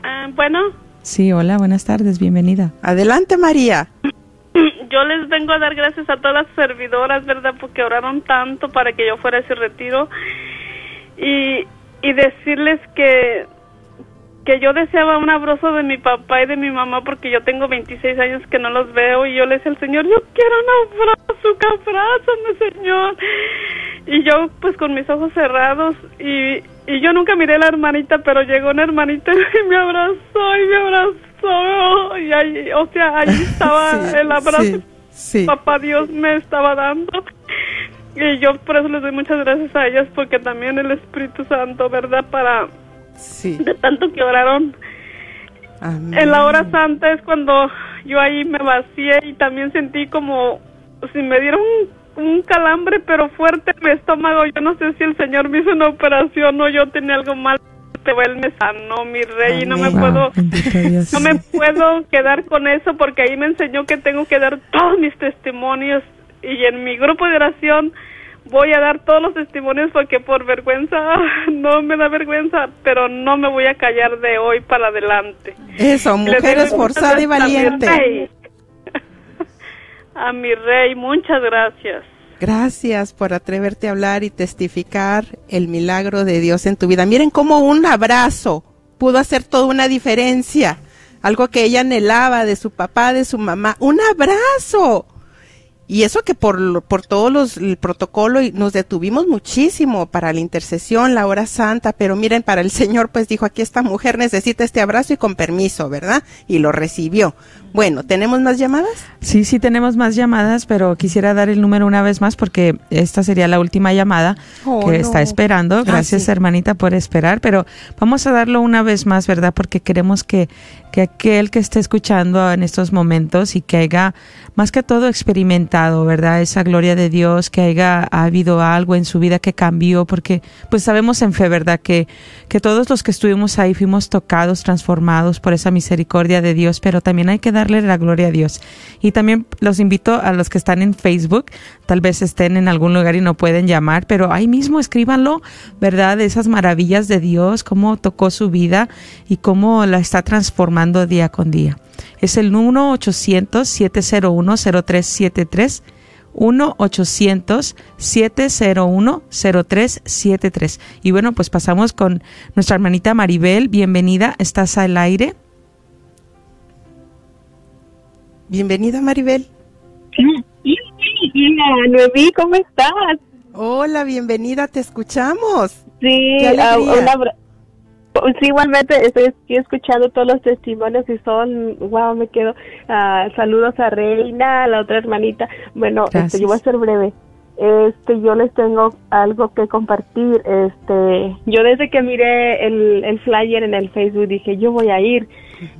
Ah, bueno, Sí, hola, buenas tardes, bienvenida. Adelante, María. yo yo les vengo a dar gracias a todas las servidoras, ¿verdad? Porque oraron tanto para que yo fuera a ese retiro. Y, y decirles que que yo deseaba un abrazo de mi papá y de mi mamá porque yo tengo 26 años que no los veo y yo le decía al Señor, yo quiero un abrazo, que abrázame Señor. Y yo pues con mis ojos cerrados y, y yo nunca miré a la hermanita, pero llegó una hermanita y me abrazó y me abrazó y ahí, o sea, ahí estaba el abrazo. Sí, Papá Dios me estaba dando. Y yo por eso les doy muchas gracias a ellas porque también el Espíritu Santo, ¿verdad? Para sí. de tanto que oraron. Amén. En la hora santa es cuando yo ahí me vacié y también sentí como si me dieron un, un calambre pero fuerte en mi estómago. Yo no sé si el Señor me hizo una operación o yo tenía algo mal, pero Él me sanó, mi rey, y no me puedo... No me puedo quedar con eso porque ahí me enseñó que tengo que dar todos mis testimonios y en mi grupo de oración voy a dar todos los testimonios porque por vergüenza no me da vergüenza, pero no me voy a callar de hoy para adelante. Eso, mujer esforzada y valiente. A mi rey, muchas gracias. Gracias por atreverte a hablar y testificar el milagro de Dios en tu vida. Miren cómo un abrazo pudo hacer toda una diferencia. Algo que ella anhelaba de su papá, de su mamá. Un abrazo. Y eso que por, por todos los, el protocolo y nos detuvimos muchísimo para la intercesión, la hora santa, pero miren, para el Señor pues dijo, aquí esta mujer necesita este abrazo y con permiso, ¿verdad? Y lo recibió. Bueno, ¿tenemos más llamadas? Sí, sí tenemos más llamadas, pero quisiera dar el número una vez más porque esta sería la última llamada Oh, que no. está esperando. Ah, Gracias, sí. hermanita, por esperar, pero vamos a darlo una vez más, ¿verdad? Porque queremos que, que aquel que esté escuchando en estos momentos y que haya, más que todo, experimentado, ¿verdad? Esa gloria de Dios, que haya habido algo en su vida que cambió, porque pues sabemos en fe, ¿verdad? Que, que todos los que estuvimos ahí fuimos tocados, transformados por esa misericordia de Dios, pero también hay que darle la gloria a Dios. Y también los invito a los que están en Facebook, tal vez estén en algún lugar y no pueden llamar, pero ahí mismo escríbanlo, ¿verdad? De esas maravillas de Dios, cómo tocó su vida y cómo la está transformando día con día. Es el 1-800-701-0373. 1-800-701-0373. Y bueno, pues pasamos con nuestra hermanita Maribel. Bienvenida, estás al aire. Bienvenida, Maribel. Hola, Noemí, ¿cómo estás? Hola, bienvenida, te escuchamos. Sí, Qué ah, un abra- Pues sí, igualmente estoy, estoy escuchando todos los testimonios y son, wow, me quedo. ah, saludos a Reina, a la otra hermanita. Bueno, este, yo voy a ser breve. Este, yo les tengo algo que compartir. Este, yo desde que miré el, el flyer en el Facebook dije, yo voy a ir.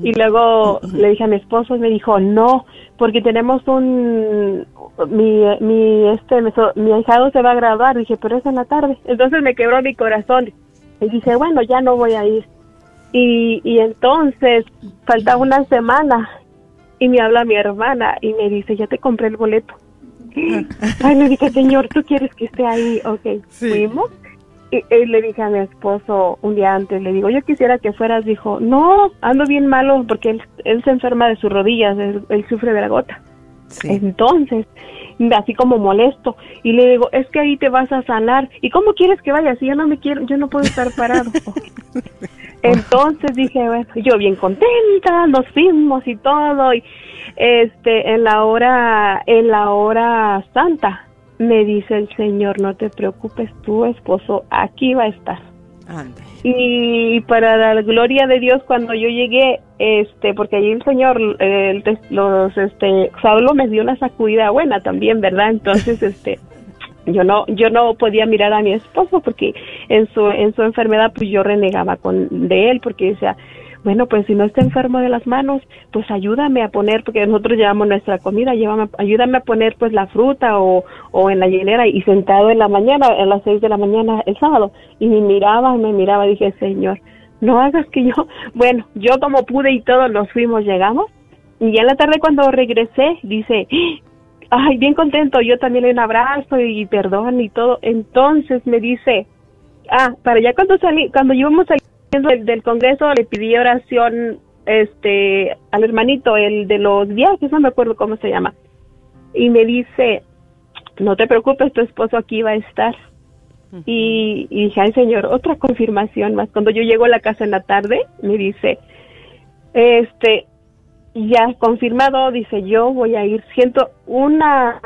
Y luego le dije a mi esposo y me dijo, no, porque tenemos un, mi, mi, este, mi, so- mi ahijado se va a graduar. Dije, pero es en la tarde. Entonces me quebró mi corazón. Y dije, bueno, ya no voy a ir. Y, y entonces faltaba una semana y me habla mi hermana y me dice, ya te compré el boleto. Ay, le dije, señor, ¿tú quieres que esté ahí? Ok, fuimos. Y, y le dije a mi esposo un día antes, le digo, yo quisiera que fueras. Dijo, no, ando bien malo porque él, él se enferma de sus rodillas, él, él sufre de la gota. Entonces, así como molesto, y le digo, es que ahí te vas a sanar. ¿Y cómo quieres que vaya? Si yo no me quiero, yo no puedo estar parado. Entonces dije, bueno, yo bien contenta, nos fuimos y todo, y este, en la hora, en la hora santa, me dice el Señor, no te preocupes, tu esposo aquí va a estar. Y para la gloria de Dios, cuando yo llegué, este, porque allí el Señor, el los, este, Saulo me dio una sacudida buena también, ¿verdad? Entonces, este, yo no, yo no podía mirar a mi esposo porque en su, en su enfermedad, pues yo renegaba con, de él porque decía, bueno, pues si no está enfermo de las manos, pues ayúdame a poner, porque nosotros llevamos nuestra comida, llévame, ayúdame a poner pues la fruta o, o en la hielera y sentado en la mañana, a las seis de la mañana el sábado, y me miraba, me miraba, dije, Señor, no hagas que yo, bueno, yo como pude y todos nos fuimos, llegamos, y ya en la tarde cuando regresé, dice, ay, bien contento, yo también un abrazo y perdón y todo, entonces me dice, ah, para ya cuando salí, cuando íbamos saliendo del, del congreso le pedí oración, este, al hermanito, el de los viajes, no me acuerdo cómo se llama, y me dice, no te preocupes, tu esposo aquí va a estar. Y, y dije, ay señor, otra confirmación más. Cuando yo llego a la casa en la tarde, me dice, este, ya confirmado, dice, yo voy a ir. Siento una,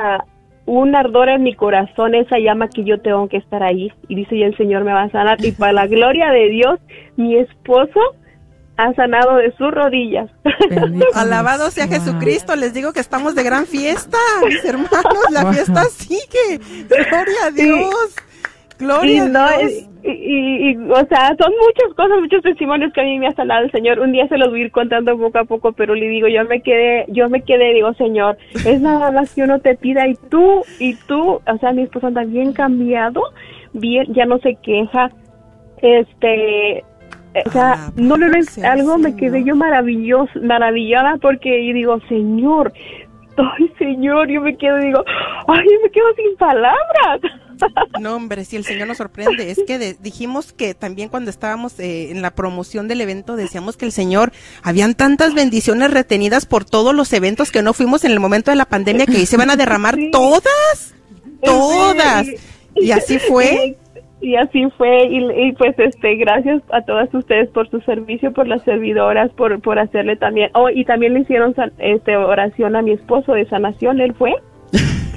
un ardor en mi corazón, esa llama que yo tengo que estar ahí. Y dice, y el Señor me va a sanar. Y para la gloria de Dios, mi esposo ha sanado de sus rodillas. Alabado sea Jesucristo, les digo que estamos de gran fiesta, mis hermanos, la fiesta sigue. Gloria a Dios. Gloria y, no, a Dios. Y, y, y, o sea, son muchas cosas, muchos testimonios que a mí me ha sanado el Señor. Un día se los voy a ir contando poco a poco, pero le digo, yo me quedé, yo me quedé, digo, Señor, es nada más que uno te pida y tú, y tú, o sea, mi esposo anda bien cambiado, bien, ya no se queja, este, o sea, no, no, no es algo, me quedé yo maravilloso, maravillada porque yo digo, Señor, ay, Señor, yo me quedo, digo, ay, yo me quedo sin palabras. No, hombre, si el Señor nos sorprende. Es que de- dijimos que también cuando estábamos eh, en la promoción del evento decíamos que el Señor, habían tantas bendiciones retenidas por todos los eventos que no fuimos en el momento de la pandemia que ahí se van a derramar todas, todas. Y así fue. Y, y así fue, y, y pues este, gracias a todas ustedes por su servicio, por las servidoras, por, por hacerle también, oh, y también le hicieron san- este oración a mi esposo de sanación, él fue.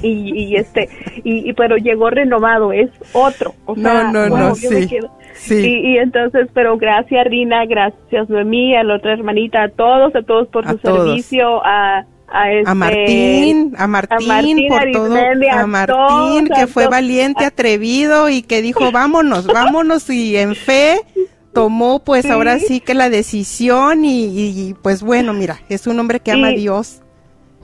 Y, y este y, y pero llegó renovado es otro o No, sea, no, wow, no, me sí, sí. y, y entonces pero gracias Rina gracias Noemí a la otra hermanita a todos a todos por A su todos. servicio a a, este, a Martín, a Martín, Martín, por a todo, a a Martín todos, que a fue todos. valiente, atrevido y que dijo vámonos, vámonos y en fe tomó pues Sí. ahora sí que la decisión y, y, pues bueno, mira, es un hombre que ama a Dios.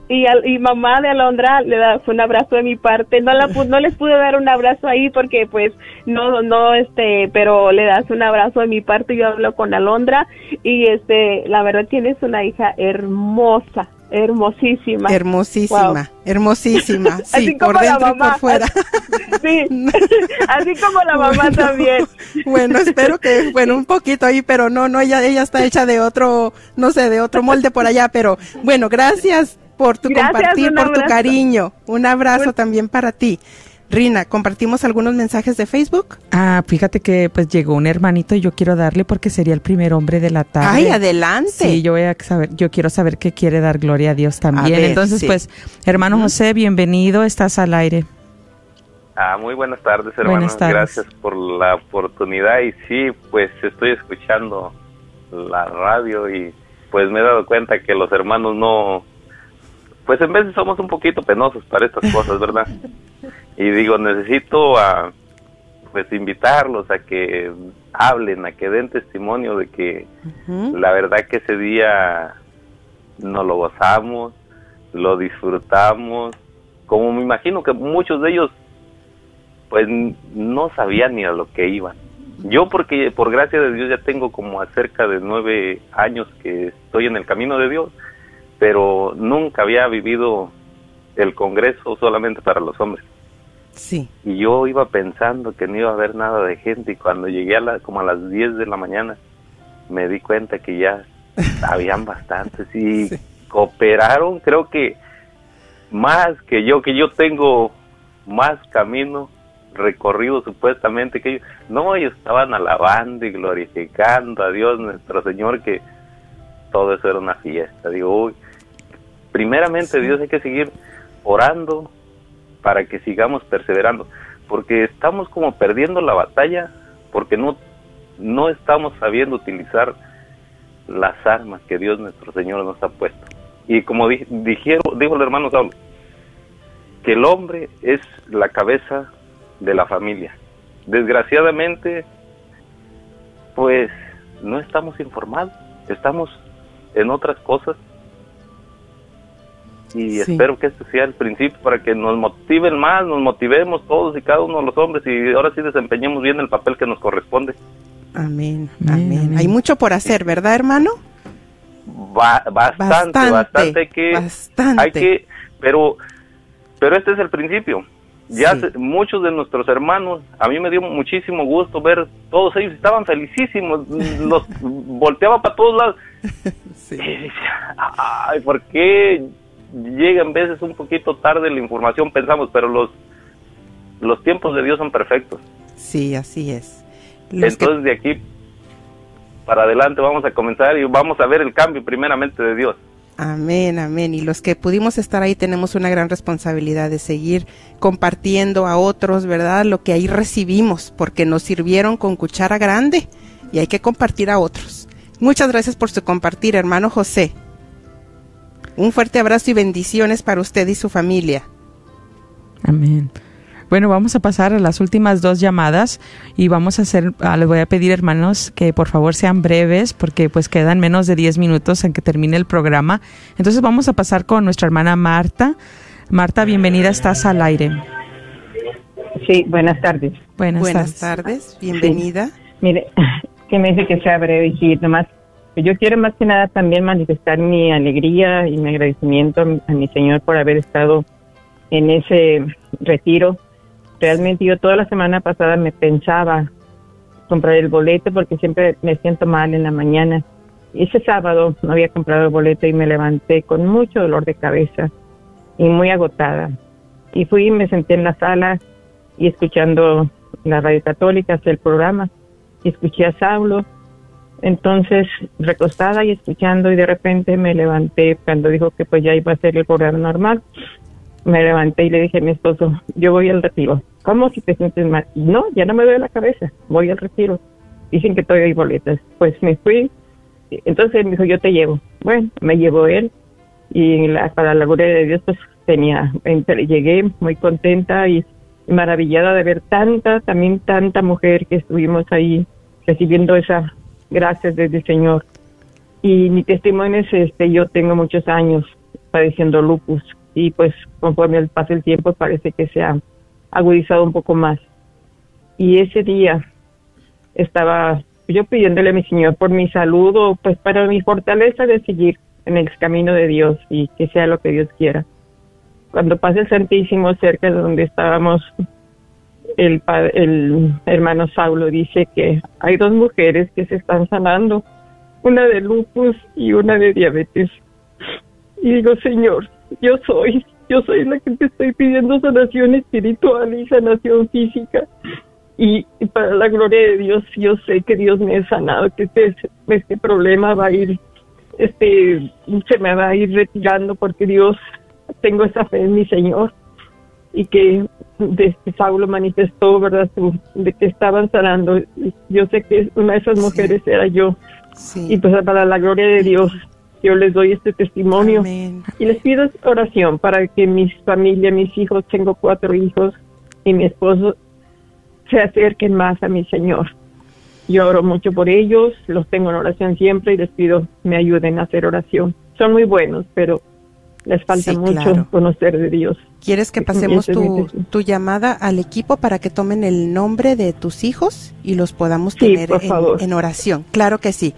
Y, al- y mamá de Alondra le da un abrazo de mi parte. No la no les pude dar un abrazo ahí porque pues no no este pero le das un abrazo de mi parte. Yo hablo con Alondra y este la verdad tienes una hija hermosa hermosísima. Hermosísima, Wow. hermosísima, sí, Así como por la dentro y mamá. por fuera. sí. Así como la mamá Bueno, también. Bueno, espero que, bueno, un poquito ahí, pero no, no, ella, ella está hecha de otro, no sé, de otro molde por allá, pero bueno, gracias por tu Gracias, compartir, por tu cariño. Un abrazo también para ti. Rina, ¿compartimos algunos mensajes de Facebook? Ah, fíjate que pues llegó un hermanito y yo quiero darle porque sería el primer hombre de la tarde. Ay, adelante. Sí, yo voy a saber, yo quiero saber qué quiere dar gloria a Dios también. A ver, Entonces, sí. pues, hermano José, bienvenido, estás al aire. Ah, muy buenas tardes. Buenas tardes. Gracias por la oportunidad. Y sí, pues estoy escuchando la radio y pues me he dado cuenta que los hermanos no, pues en veces somos un poquito penosos para estas cosas, ¿verdad? Y digo, necesito a, pues invitarlos a que hablen, a que den testimonio de que la verdad que ese día nos lo gozamos, lo disfrutamos, como me imagino que muchos de ellos pues no sabían ni a lo que iban. Yo porque por gracia de Dios ya tengo como a cerca de nueve años que estoy en el camino de Dios, pero nunca había vivido el Congreso solamente para los hombres. Sí. Y yo iba pensando que no iba a haber nada de gente y cuando llegué a la, como a las 10 de la mañana me di cuenta que ya habían bastantes y cooperaron creo que más que yo, que yo tengo más camino recorrido supuestamente que ellos. No, ellos estaban alabando y glorificando a Dios nuestro Señor que todo eso era una fiesta. Digo, uy, primeramente Dios hay que seguir orando para que sigamos perseverando, porque estamos como perdiendo la batalla, porque no, no estamos sabiendo utilizar las armas que Dios nuestro Señor nos ha puesto. Y como di- dijeron, dijo el hermano Saulo, que el hombre es la cabeza de la familia. Desgraciadamente, pues no estamos informados, estamos en otras cosas. Y Sí. espero que este sea el principio para que nos motiven más, nos motivemos todos y cada uno de los hombres y ahora sí desempeñemos bien el papel que nos corresponde. Amén, amén. Hay mucho por hacer, ¿verdad, hermano? Ba- bastante, Bastante, bastante, hay que, bastante. hay que, pero, pero este es el principio. Ya se- muchos de nuestros hermanos, a mí me dio muchísimo gusto ver todos ellos estaban felicísimos, los volteaba para todos lados. Y decía, Ay, ¿por qué llega en veces un poquito tarde la información, pensamos, pero los, los tiempos de Dios son perfectos. Sí, así es. Los que- Entonces de aquí para adelante vamos a comenzar y vamos a ver el cambio primeramente de Dios. Amén, amén. Y los que pudimos estar ahí tenemos una gran responsabilidad de seguir compartiendo a otros, ¿verdad? Lo que ahí recibimos, porque nos sirvieron con cuchara grande y hay que compartir a otros. Muchas gracias por su compartir, hermano José. Un fuerte abrazo y bendiciones para usted y su familia. Amén. Bueno, vamos a pasar a las últimas dos llamadas y vamos a hacer, ah, les voy a pedir hermanos que por favor sean breves porque pues quedan menos de 10 minutos en que termine el programa. Entonces vamos a pasar con nuestra hermana Marta. Marta, bienvenida, estás al aire. Sí, buenas tardes. Buenas, Buenas tardes. tardes, bienvenida. Mire, que me dice que sea breve y sí, nomás. Yo quiero más que nada también manifestar mi alegría y mi agradecimiento a mi, Señor por haber estado en ese retiro. Realmente yo toda la semana pasada me pensaba comprar el boleto porque siempre me siento mal en la mañana. Ese sábado no había comprado el boleto y me levanté con mucho dolor de cabeza y muy agotada. Y fui y me senté en la sala y escuchando la radio católica, el programa, escuché a Saulo. Entonces, recostada y escuchando, y de repente me levanté cuando dijo que pues ya iba a ser el programa normal. Me levanté y le dije a mi esposo, yo voy al retiro. ¿Cómo si te sientes mal? No, ya no me duele la cabeza, voy al retiro. Dicen que todavía hay boletas. Pues me fui, entonces me dijo, yo te llevo. Bueno, me llevó él y la- para la gloria de Dios pues tenía, llegué muy contenta y maravillada de ver tanta, también tanta mujer que estuvimos ahí recibiendo esa gracias desde Señor. Y mi testimonio es este, yo tengo muchos años padeciendo lupus y pues conforme pasa el tiempo parece que se ha agudizado un poco más. Y ese día estaba yo pidiéndole a mi Señor por mi salud o pues para mi fortaleza de seguir en el camino de Dios y que sea lo que Dios quiera. Cuando pasa el Santísimo cerca de donde estábamos, el, el hermano Saulo dice que hay dos mujeres que se están sanando, una de lupus y una de diabetes. Y digo, Señor, yo soy, yo soy la que te estoy pidiendo sanación espiritual y sanación física. Y para la gloria de Dios, yo sé que Dios me ha sanado, que este, este problema va a ir, este, se me va a ir retirando porque Dios, tengo esa fe en mi Señor y que que Saulo manifestó, ¿verdad? Su- de que estaban sanando. Yo sé que una de esas mujeres era yo. Y pues para la gloria de Dios, yo les doy este testimonio. Y les pido oración para que mi familia, mis hijos, tengo cuatro hijos y mi esposo se acerquen más a mi Señor. Yo oro mucho por ellos, los tengo en oración siempre y les pido me ayuden a hacer oración. Son muy buenos, pero les falta Sí, mucho claro. conocer de Dios. ¿Quieres que pasemos tu, llamada al equipo para que tomen el nombre de tus hijos y los podamos Sí, tener en, oración? Claro que sí.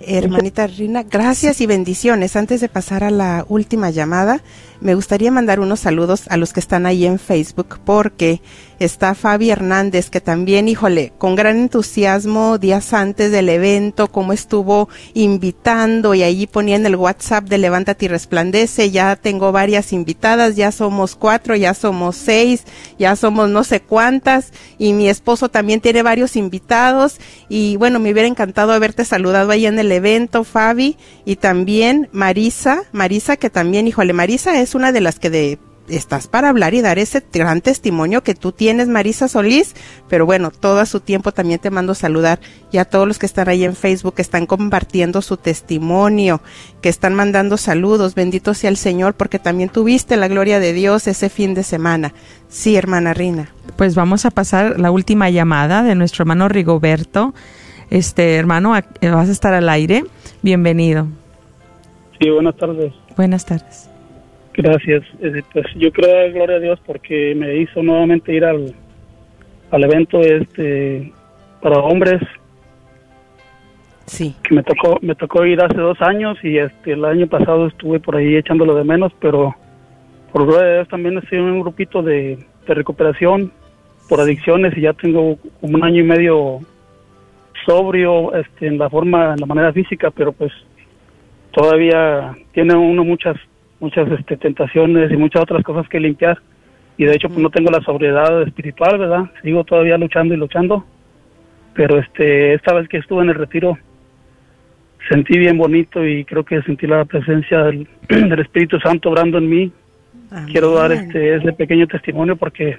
Hermanita Rina, gracias y bendiciones. Antes de pasar a la última llamada, me gustaría mandar unos saludos a los que están ahí en Facebook porque está Fabi Hernández que también, híjole, con gran entusiasmo días antes del evento, como estuvo invitando y allí ponía en el WhatsApp de Levántate y Resplandece, ya tengo varias invitadas, ya somos cuatro, ya somos seis, ya somos no sé cuántas y mi esposo también tiene varios invitados y bueno, me hubiera encantado haberte saludado ahí en el evento, Fabi, y también Marisa, Marisa que también, híjole, Marisa es una de las que de estás para hablar y dar ese gran testimonio que tú tienes, Marisa Solís, pero bueno, todo a su tiempo también te mando saludar y a todos los que están ahí en Facebook, que están compartiendo su testimonio, que están mandando saludos, bendito sea el Señor, porque también tuviste la gloria de Dios ese fin de semana. Sí, hermana Rina. Pues vamos a pasar la última llamada de nuestro hermano Rigoberto. Este hermano, vas a estar al aire. Bienvenido. Sí, buenas tardes. Buenas tardes. Gracias. Eh, Pues yo quiero dar gloria a Dios porque me hizo nuevamente ir al, al evento este para hombres Sí. que me tocó me tocó ir hace dos años y este el año pasado estuve por ahí echándolo de menos, pero por gloria de Dios también estoy en un grupito de, de recuperación por adicciones y ya tengo como un año y medio sobrio este, en la forma, en la manera física, pero pues todavía tiene uno muchas muchas este, tentaciones y muchas otras cosas que limpiar. Y de hecho, pues no tengo la sobriedad espiritual, ¿verdad? Sigo todavía luchando y luchando. Pero este, esta vez que estuve en el retiro, sentí bien bonito y creo que sentí la presencia del, del Espíritu Santo obrando en mí. Quiero dar este ese pequeño testimonio porque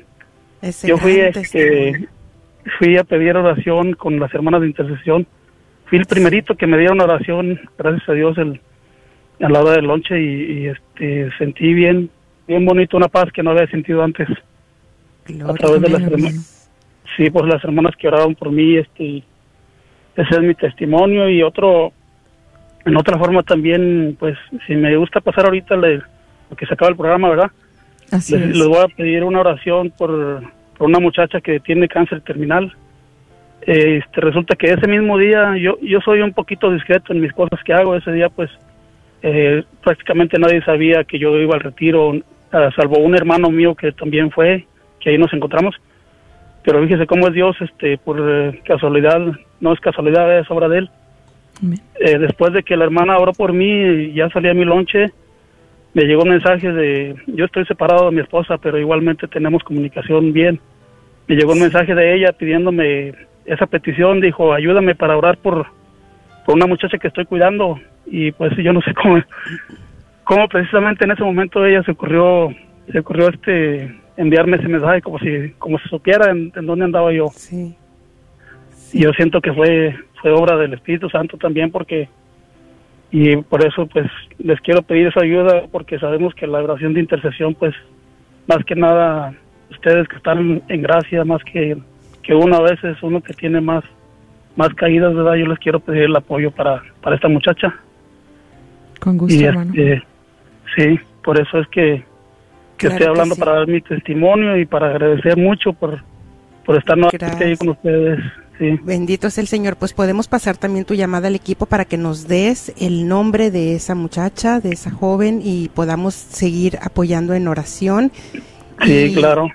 Ese yo fui este, fui a pedir oración con las hermanas de intercesión. Fui el primerito que me dieron oración, gracias a Dios, el, a la hora del lonche y, y, este sentí bien bien bonito una paz que no había sentido antes. a través de las hermanas. Sí, pues las hermanas que oraron por mí, este, ese es mi testimonio y otro, en otra forma también, pues si me gusta pasar ahorita, le, porque se acaba el programa, ¿verdad? Así les, es. les voy a pedir una oración por, por una muchacha que tiene cáncer terminal. Este, resulta que ese mismo día, yo, yo soy un poquito discreto en mis cosas que hago, ese día pues eh, prácticamente nadie sabía que yo iba al retiro, ah, salvo un hermano mío que también fue, que ahí nos encontramos. Pero fíjese cómo es Dios, este, por eh, casualidad, no es casualidad, es obra de Él. Eh, después de que la hermana oró por mí ya salí a mi lonche, me llegó un mensaje de, yo estoy separado de mi esposa, pero igualmente tenemos comunicación bien. Me llegó un mensaje de ella pidiéndome esa petición, dijo, ayúdame para orar por, por una muchacha que estoy cuidando. Y pues yo no sé cómo, cómo precisamente en ese momento ella se ocurrió, se ocurrió este enviarme ese mensaje como si, como si supiera en, en dónde andaba yo. Y yo siento que fue, fue obra del Espíritu Santo también porque y por eso pues les quiero pedir esa ayuda porque sabemos que la oración de intercesión pues más que nada ustedes que están en gracia más que que uno a veces uno que tiene más más caídas verdad yo les quiero pedir el apoyo para para esta muchacha Con gusto, y hermano. este, sí por eso es que que Claro estoy que hablando sí. para dar mi testimonio y para agradecer mucho por por estar nuevamente ahí con ustedes sí Bendito es el Señor. Pues podemos pasar también tu llamada al equipo para que nos des el nombre de esa muchacha, de esa joven y podamos seguir apoyando en oración. sí Y- claro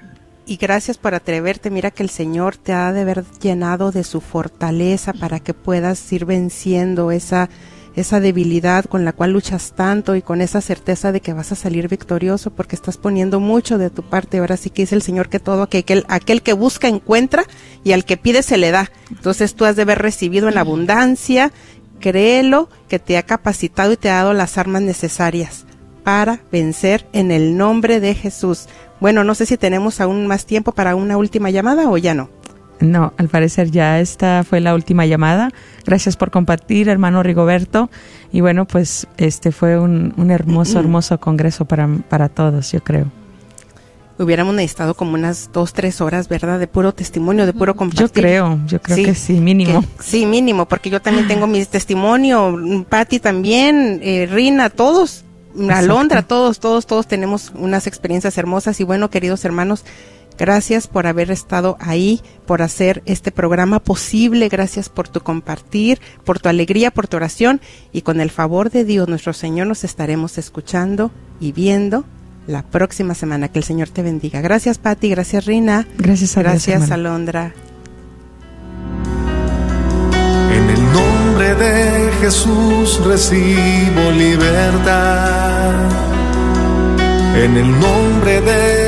Y gracias por atreverte. Mira que el Señor te ha de haber llenado de su fortaleza para que puedas ir venciendo esa esa debilidad con la cual luchas tanto y con esa certeza de que vas a salir victorioso porque estás poniendo mucho de tu parte. Ahora sí que dice el Señor que todo aquel, aquel que busca encuentra y al que pide se le da. Entonces tú has de haber recibido en abundancia, créelo, que te ha capacitado y te ha dado las armas necesarias para vencer en el nombre de Jesús. Bueno, no sé si tenemos aún más tiempo para una última llamada o ya no. No, al parecer ya esta fue la última llamada. Gracias por compartir, hermano Rigoberto. Y bueno, pues este fue un, un hermoso, hermoso congreso para, para todos, yo creo. Hubiéramos necesitado como unas dos, tres horas, ¿verdad? De puro testimonio, de puro compartir. Yo creo, yo creo que sí, mínimo. que- sí, mínimo, porque yo también tengo mi testimonio, Patti también, eh, Rina, todos, Alondra, todos, todos, todos tenemos unas experiencias hermosas y bueno, queridos hermanos, gracias por haber estado ahí, por hacer este programa posible, gracias por tu compartir, por tu alegría, por tu oración y con el favor de Dios nuestro Señor nos estaremos escuchando y viendo la próxima semana. Que el Señor te bendiga. Gracias, Patti, gracias, Rina. Gracias a Dios, Gracias, hermano. Alondra. En el nombre de Jesús recibo libertad. En el nombre de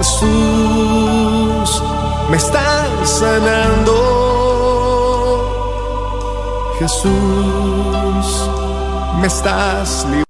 Jesús, me estás sanando. Jesús, me estás librando.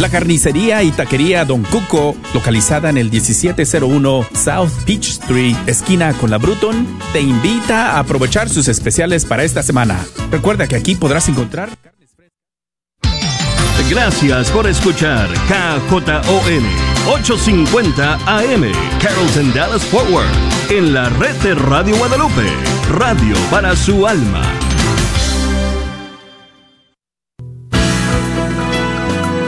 La carnicería y taquería Don Cuco, localizada en el 1701 South Peach Street, esquina con la Bruton, te invita a aprovechar sus especiales para esta semana. Recuerda que aquí podrás encontrar Gracias por escuchar KJON 850 AM Carrollton Dallas Forward en la red de Radio Guadalupe, radio para su alma.